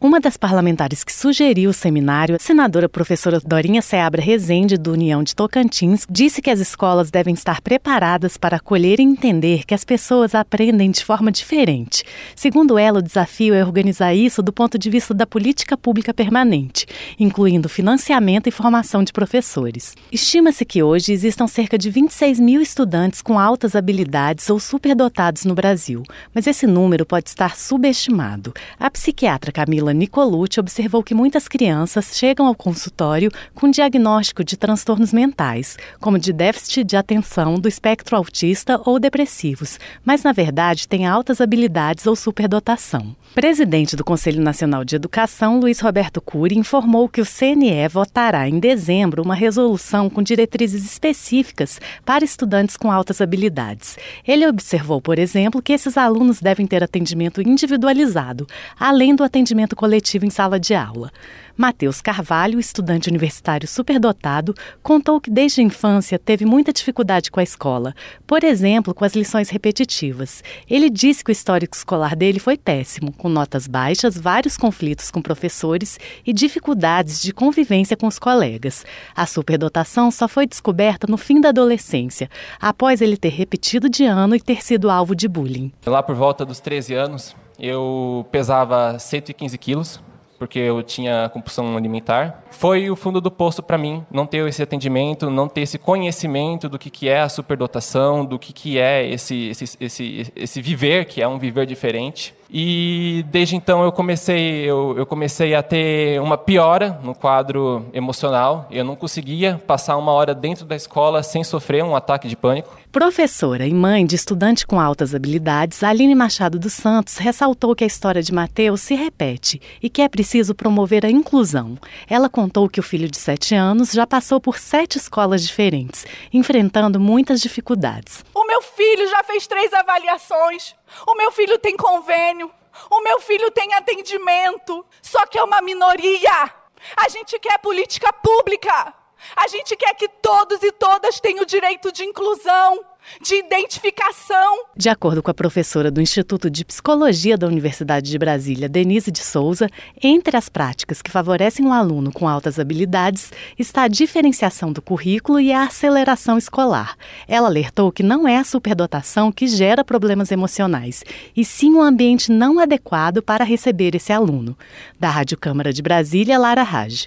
Uma das parlamentares que sugeriu o seminário, senadora professora Dorinha Seabra Rezende, do União de Tocantins, disse que as escolas devem estar preparadas para acolher e entender que as pessoas aprendem de forma diferente. Segundo ela, o desafio é organizar isso do ponto de vista da política pública permanente, incluindo financiamento e formação de professores. Estima-se que hoje existam cerca de 26 mil estudantes com altas habilidades ou superdotados no Brasil, mas esse número pode estar subestimado. A psiquiatra Camila Paula Nicolucci observou que muitas crianças chegam ao consultório com diagnóstico de transtornos mentais, como de déficit de atenção, do espectro autista ou depressivos, mas na verdade têm altas habilidades ou superdotação. Presidente do Conselho Nacional de Educação, Luiz Roberto Cury, informou que o CNE votará em dezembro uma resolução com diretrizes específicas para estudantes com altas habilidades. Ele observou, por exemplo, que esses alunos devem ter atendimento individualizado, além do atendimento coletivo em sala de aula. Matheus Carvalho, estudante universitário superdotado, contou que desde a infância teve muita dificuldade com a escola, por exemplo, com as lições repetitivas. Ele disse que o histórico escolar dele foi péssimo, com notas baixas, vários conflitos com professores e dificuldades de convivência com os colegas. A superdotação só foi descoberta no fim da adolescência, após ele ter repetido de ano e ter sido alvo de bullying. Lá por volta dos 13 anos, eu pesava 115 quilos, porque eu tinha compulsão alimentar. Foi o fundo do poço para mim, não ter esse atendimento, não ter esse conhecimento do que, que é a superdotação, do que, que é esse, esse, esse, esse viver, que é um viver diferente. E desde então eu comecei, eu, eu, comecei a ter uma piora no quadro emocional. Eu não conseguia passar uma hora dentro da escola sem sofrer um ataque de pânico. Professora e mãe de estudante com altas habilidades, Aline Machado dos Santos ressaltou que a história de Mateus se repete e que é preciso promover a inclusão. Ela contou que o filho de 7 anos já passou por sete escolas diferentes, enfrentando muitas dificuldades. O meu filho já fez três avaliações. O meu filho tem convênio. O meu filho tem atendimento. Só que é uma minoria. A gente quer política pública. A gente quer que todos e todas tenham o direito de inclusão de identificação. De acordo com a professora do Instituto de Psicologia da Universidade de Brasília, Denise de Souza, entre as práticas que favorecem o aluno com altas habilidades está a diferenciação do currículo e a aceleração escolar. Ela alertou que não é a superdotação que gera problemas emocionais, e sim um ambiente não adequado para receber esse aluno. Da Rádio Câmara de Brasília, Lara Raj.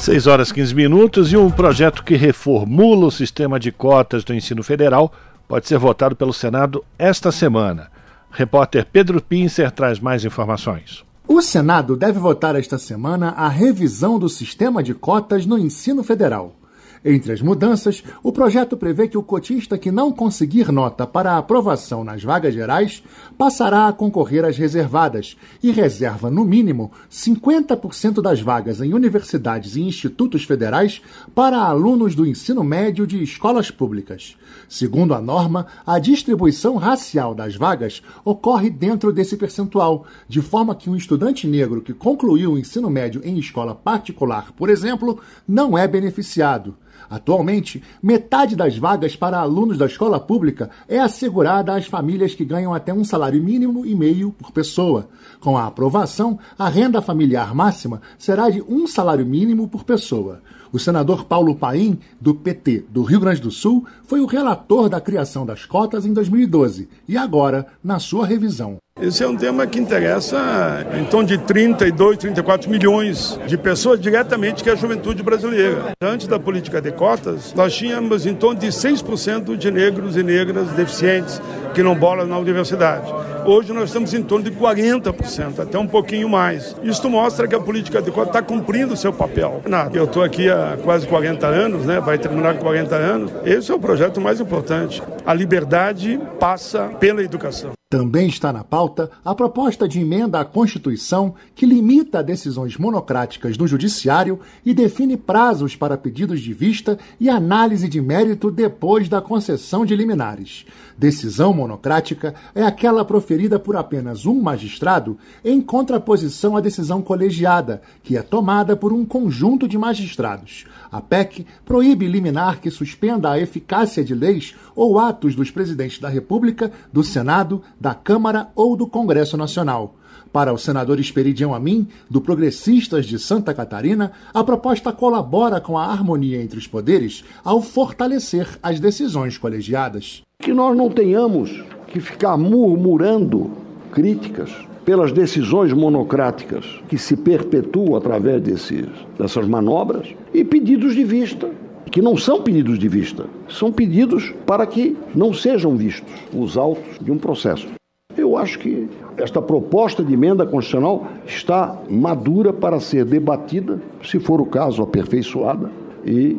6 horas 15 minutos e um projeto que reformula o sistema de cotas do ensino federal pode ser votado pelo Senado esta semana. Repórter Pedro Pincer traz mais informações. O Senado deve votar esta semana a revisão do sistema de cotas no ensino federal. Entre as mudanças, o projeto prevê que o cotista que não conseguir nota para aprovação nas vagas gerais passará a concorrer às reservadas e reserva, no mínimo, 50% das vagas em universidades e institutos federais para alunos do ensino médio de escolas públicas. Segundo a norma, a distribuição racial das vagas ocorre dentro desse percentual, de forma que um estudante negro que concluiu o ensino médio em escola particular, por exemplo, não é beneficiado. Atualmente, metade das vagas para alunos da escola pública é assegurada às famílias que ganham até um salário mínimo e meio por pessoa. Com a aprovação, a renda familiar máxima será de um salário mínimo por pessoa. O senador Paulo Paim, do PT do Rio Grande do Sul, foi o relator da criação das cotas em 2012 e agora, na sua revisão. Esse é um tema que interessa em torno de 32, 34 milhões de pessoas diretamente, que é a juventude brasileira. Antes da política de cotas, nós tínhamos em torno de 6% de negros e negras deficientes que não bolam na universidade. Hoje nós estamos em torno de 40%, até um pouquinho mais. Isso mostra que a política de cotas está cumprindo o seu papel. Eu estou aqui há quase 40 anos, né? vai terminar com 40 anos. Esse é o projeto mais importante. A liberdade passa pela educação. Também está na pauta a proposta de emenda à Constituição que limita decisões monocráticas do Judiciário e define prazos para pedidos de vista e análise de mérito depois da concessão de liminares. Decisão monocrática é aquela proferida por apenas um magistrado em contraposição à decisão colegiada, que é tomada por um conjunto de magistrados. A PEC proíbe liminar que suspenda a eficácia de leis ou atos dos presidentes da República, do Senado, da Câmara ou do Congresso Nacional. Para o senador Esperidião Amin, do Progressistas de Santa Catarina, a proposta colabora com a harmonia entre os poderes ao fortalecer as decisões colegiadas. Que nós não tenhamos que ficar murmurando críticas pelas decisões monocráticas que se perpetuam através desses, dessas manobras e pedidos de vista, que não são pedidos de vista, são pedidos para que não sejam vistos os autos de um processo. Eu acho que esta proposta de emenda constitucional está madura para ser debatida, se for o caso, aperfeiçoada e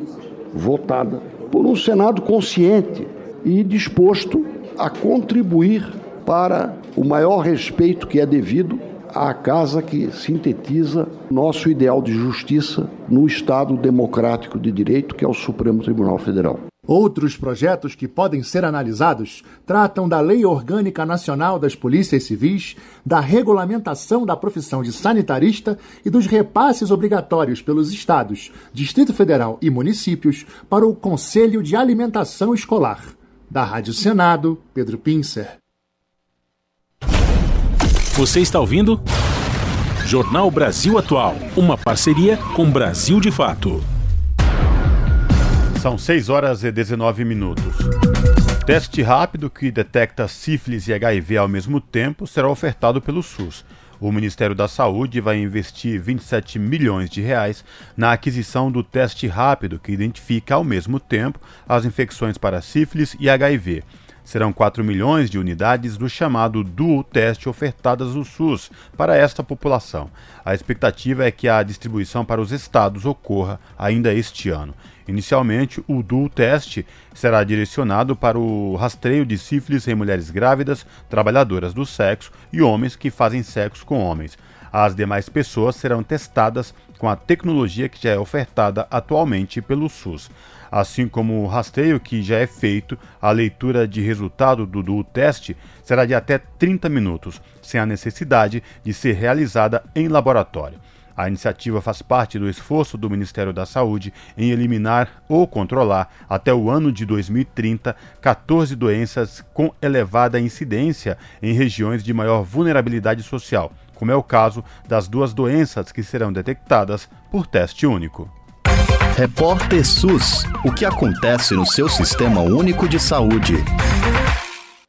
votada por um Senado consciente e disposto a contribuir para o maior respeito que é devido à casa que sintetiza nosso ideal de justiça no Estado democrático de direito, que é o Supremo Tribunal Federal. Outros projetos que podem ser analisados tratam da Lei Orgânica Nacional das Polícias Civis, da regulamentação da profissão de sanitarista e dos repasses obrigatórios pelos estados, Distrito Federal e municípios para o Conselho de Alimentação Escolar. Da Rádio Senado, Pedro Pincer. Você está ouvindo? Jornal Brasil Atual, uma parceria com Brasil de Fato. São 6 horas e 19 minutos. Teste rápido que detecta sífilis e HIV ao mesmo tempo será ofertado pelo SUS. O Ministério da Saúde vai investir 27 milhões de reais na aquisição do teste rápido que identifica ao mesmo tempo as infecções para sífilis e HIV. Serão 4 milhões de unidades do chamado dual teste ofertadas no SUS para esta população. A expectativa é que a distribuição para os estados ocorra ainda este ano. Inicialmente, o dual teste será direcionado para o rastreio de sífilis em mulheres grávidas, trabalhadoras do sexo e homens que fazem sexo com homens. As demais pessoas serão testadas com a tecnologia que já é ofertada atualmente pelo SUS assim como o rastreio que já é feito, a leitura de resultado do, do teste será de até 30 minutos, sem a necessidade de ser realizada em laboratório. A iniciativa faz parte do esforço do Ministério da Saúde em eliminar ou controlar, até o ano de 2030, 14 doenças com elevada incidência em regiões de maior vulnerabilidade social, como é o caso das duas doenças que serão detectadas por teste único. Repórter SUS. O que acontece no seu sistema único de saúde?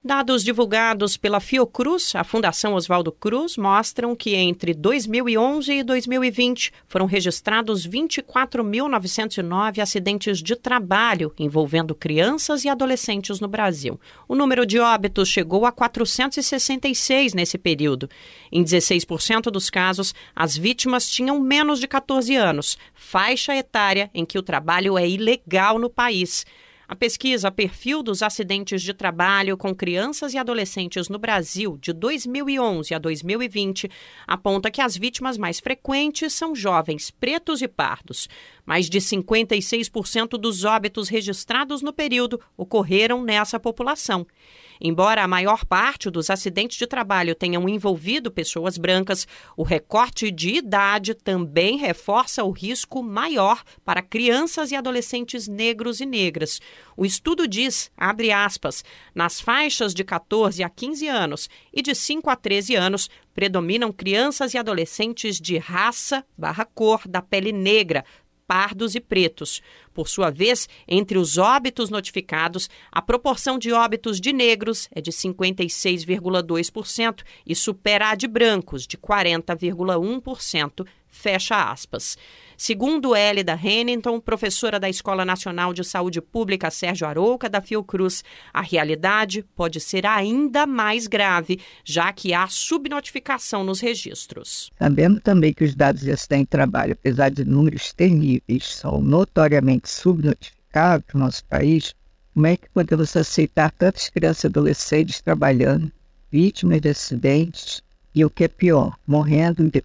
Dados divulgados pela Fiocruz, a Fundação Oswaldo Cruz, mostram que entre 2011 e 2020 foram registrados 24.909 acidentes de trabalho envolvendo crianças e adolescentes no Brasil. O número de óbitos chegou a 466 nesse período. Em 16% dos casos, as vítimas tinham menos de 14 anos, faixa etária em que o trabalho é ilegal no país. A pesquisa Perfil dos Acidentes de Trabalho com Crianças e Adolescentes no Brasil, de 2011 a 2020, aponta que as vítimas mais frequentes são jovens pretos e pardos. Mais de 56% dos óbitos registrados no período ocorreram nessa população. Embora a maior parte dos acidentes de trabalho tenham envolvido pessoas brancas, o recorte de idade também reforça o risco maior para crianças e adolescentes negros e negras. O estudo diz, abre aspas, nas faixas de 14 a 15 anos e de 5 a 13 anos, predominam crianças e adolescentes de raça barra cor da pele negra, pardos e pretos. Por sua vez, entre os óbitos notificados, a proporção de óbitos de negros é de 56,2% e supera a de brancos, de 40,1%. Fecha aspas. Segundo Hélida Hennington, professora da Escola Nacional de Saúde Pública Sérgio Arouca, da Fiocruz, a realidade pode ser ainda mais grave, já que há subnotificação nos registros. Sabendo também que os dados de acidente de trabalho, apesar de números terríveis, são notoriamente subnotificados no nosso país, como é que podemos aceitar tantas crianças e adolescentes trabalhando, vítimas de acidentes e, o que é pior, morrendo de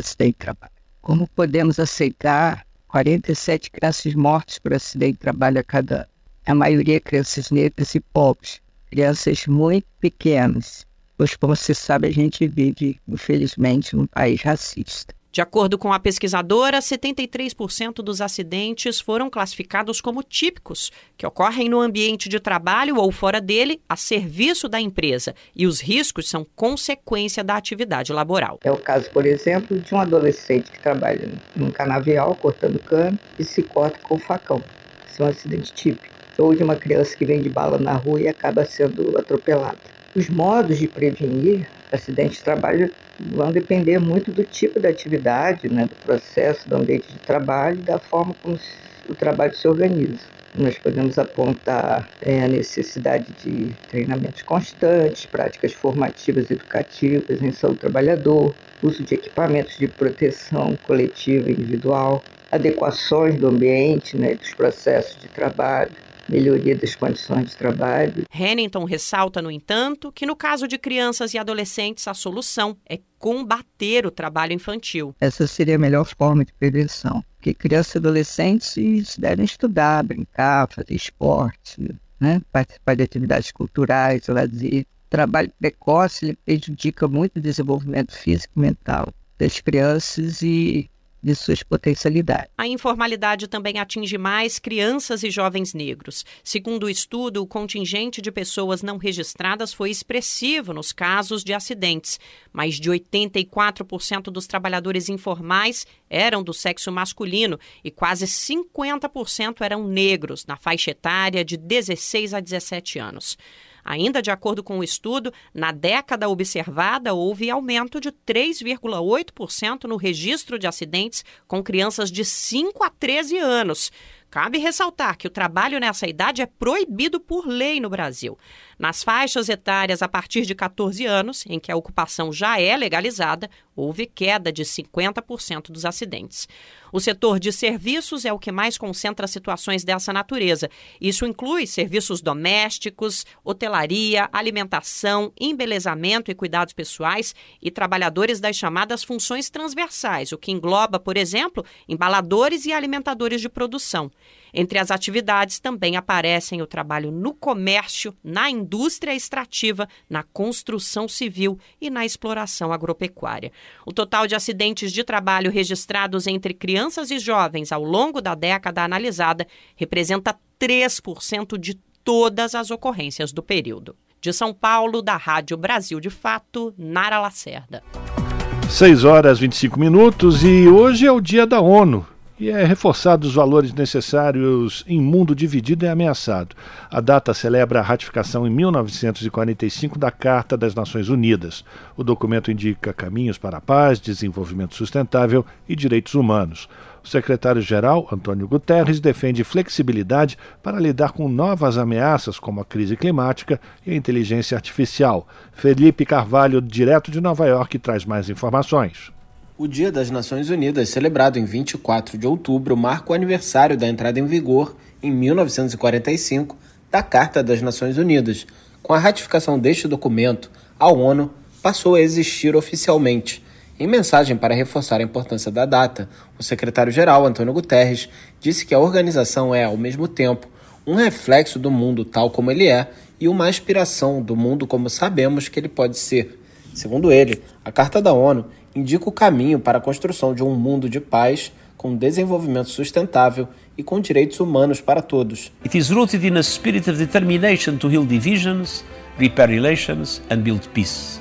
acidente de trabalho? Como podemos aceitar 47 crianças mortas por acidente de trabalho a cada ano? A maioria crianças negras e pobres, crianças muito pequenas, pois, como se sabe, a gente vive, infelizmente, num país racista. De acordo com a pesquisadora, 73% dos acidentes foram classificados como típicos, que ocorrem no ambiente de trabalho ou fora dele, a serviço da empresa, e os riscos são consequência da atividade laboral. É o caso, por exemplo, de um adolescente que trabalha num canavial cortando cano e se corta com o facão. Isso é um acidente típico. Ou de uma criança que vende bala na rua e acaba sendo atropelada. Os modos de prevenir acidentes de trabalho vão depender muito do tipo de atividade, né, do processo, do ambiente de trabalho da forma como o trabalho se organiza. Nós podemos apontar é, a necessidade de treinamentos constantes, práticas formativas educativas em saúde do trabalhador, uso de equipamentos de proteção coletiva e individual, adequações do ambiente, né, dos processos de trabalho, melhoria das condições de trabalho. Hennington ressalta, no entanto, que no caso de crianças e adolescentes, a solução é combater o trabalho infantil. Essa seria a melhor forma de prevenção, porque crianças e adolescentes devem estudar, brincar, fazer esporte, né? participar de atividades culturais, lazer. O trabalho precoce ele prejudica muito o desenvolvimento físico e mental das crianças e de suas potencialidades. A informalidade também atinge mais crianças e jovens negros. Segundo o estudo, o contingente de pessoas não registradas foi expressivo nos casos de acidentes. Mais de 84% dos trabalhadores informais eram do sexo masculino e quase 50% eram negros, na faixa etária de 16 a 17 anos. Ainda de acordo com o estudo, na década observada houve aumento de 3,8% no registro de acidentes com crianças de 5 a 13 anos. Cabe ressaltar que o trabalho nessa idade é proibido por lei no Brasil. Nas faixas etárias a partir de 14 anos, em que a ocupação já é legalizada, houve queda de 50% dos acidentes. O setor de serviços é o que mais concentra situações dessa natureza. Isso inclui serviços domésticos, hotelaria, alimentação, embelezamento e cuidados pessoais e trabalhadores das chamadas funções transversais, o que engloba, por exemplo, embaladores e alimentadores de produção. Entre as atividades também aparecem o trabalho no comércio, na indústria extrativa, na construção civil e na exploração agropecuária. O total de acidentes de trabalho registrados entre crianças e jovens ao longo da década analisada representa 3% de todas as ocorrências do período. De São Paulo, da Rádio Brasil de Fato, Nara Lacerda. 6 horas 25 minutos e hoje é o dia da ONU e é reforçado os valores necessários em mundo dividido e ameaçado. A data celebra a ratificação em 1945 da Carta das Nações Unidas. O documento indica caminhos para a paz, desenvolvimento sustentável e direitos humanos. O secretário-geral, Antônio Guterres, defende flexibilidade para lidar com novas ameaças como a crise climática e a inteligência artificial. Felipe Carvalho, direto de Nova York, traz mais informações. O Dia das Nações Unidas, celebrado em 24 de outubro, marca o aniversário da entrada em vigor, em 1945, da Carta das Nações Unidas. Com a ratificação deste documento, a ONU passou a existir oficialmente. Em mensagem para reforçar a importância da data, o secretário-geral, Antônio Guterres, disse que a organização é, ao mesmo tempo, um reflexo do mundo tal como ele é e uma aspiração do mundo como sabemos que ele pode ser. Segundo ele, a Carta da ONU indica o caminho para a construção de um mundo de paz, com desenvolvimento sustentável e com direitos humanos para todos. It is rooted in a spirit of determination to heal divisions, repair relations and build peace.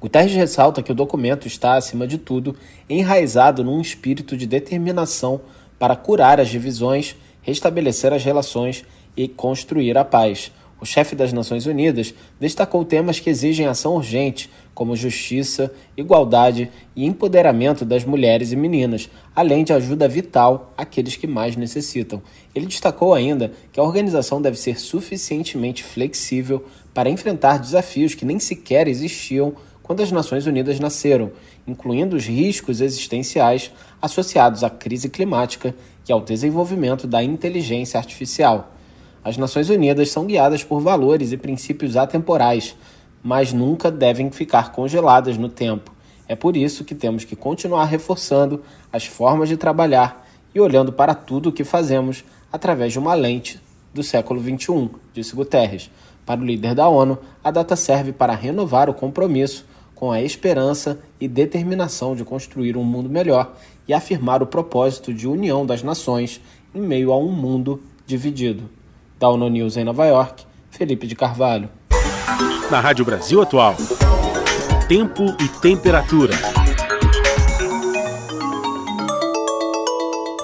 Guterres ressalta que o documento está, acima de tudo, enraizado num espírito de determinação para curar as divisões, restabelecer as relações e construir a paz. O chefe das Nações Unidas destacou temas que exigem ação urgente, como justiça, igualdade e empoderamento das mulheres e meninas, além de ajuda vital àqueles que mais necessitam. Ele destacou ainda que a organização deve ser suficientemente flexível para enfrentar desafios que nem sequer existiam quando as Nações Unidas nasceram, incluindo os riscos existenciais associados à crise climática e ao desenvolvimento da inteligência artificial. As Nações Unidas são guiadas por valores e princípios atemporais, mas nunca devem ficar congeladas no tempo. É por isso que temos que continuar reforçando as formas de trabalhar e olhando para tudo o que fazemos através de uma lente do século XXI, disse Guterres. Para o líder da ONU, a data serve para renovar o compromisso com a esperança e determinação de construir um mundo melhor e afirmar o propósito de união das nações em meio a um mundo dividido. Da ONU News em Nova York, Felipe de Carvalho. Na Rádio Brasil Atual, tempo e temperatura.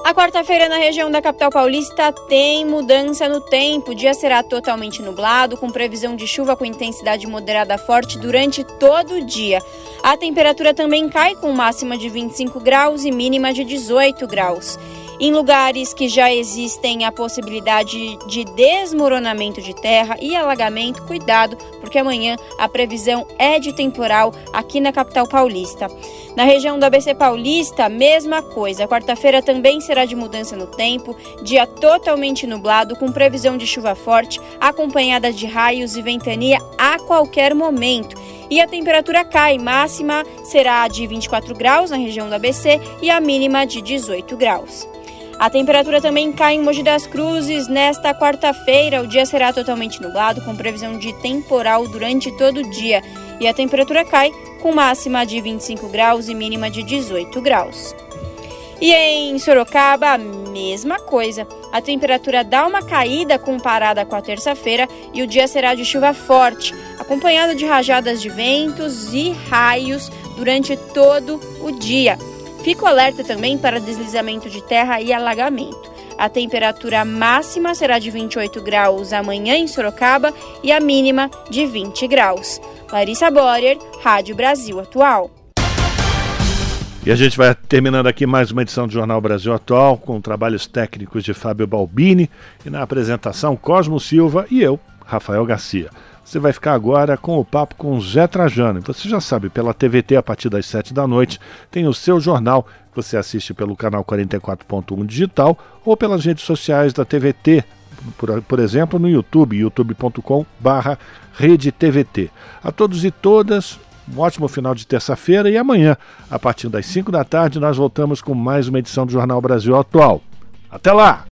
A quarta-feira na região da capital paulista tem mudança no tempo. O dia será totalmente nublado, com previsão de chuva com intensidade moderada forte durante todo o dia. A temperatura também cai com máxima de 25 graus e mínima de 18 graus. Em lugares que já existem a possibilidade de desmoronamento de terra e alagamento, cuidado, porque amanhã a previsão é de temporal aqui na capital paulista. Na região do ABC Paulista, mesma coisa. Quarta-feira também será de mudança no tempo, dia totalmente nublado, com previsão de chuva forte, acompanhada de raios e ventania a qualquer momento. E a temperatura cai, máxima será de 24 graus na região do ABC e a mínima de 18 graus. A temperatura também cai em Mogi das Cruzes nesta quarta-feira. O dia será totalmente nublado, com previsão de temporal durante todo o dia. E a temperatura cai com máxima de 25 graus e mínima de 18 graus. E em Sorocaba, a mesma coisa. A temperatura dá uma caída comparada com a terça-feira e o dia será de chuva forte, acompanhado de rajadas de ventos e raios durante todo o dia. Fico alerta também para deslizamento de terra e alagamento. A temperatura máxima será de 28 graus amanhã em Sorocaba e a mínima de 20 graus. Larissa Borer, Rádio Brasil Atual. E a gente vai terminando aqui mais uma edição do Jornal Brasil Atual, com trabalhos técnicos de Fábio Balbini e na apresentação Cosmo Silva e eu, Rafael Garcia. Você vai ficar agora com o papo com Zé Trajano. Você já sabe, pela TVT, a partir das 7 da noite, tem o seu jornal. Você assiste pelo canal 44.1 digital ou pelas redes sociais da TVT, por, por exemplo, no YouTube, youtube.com/barra Rede TVT. A todos e todas, um ótimo final de terça-feira e amanhã, a partir das 5 da tarde, nós voltamos com mais uma edição do Jornal Brasil Atual. Até lá!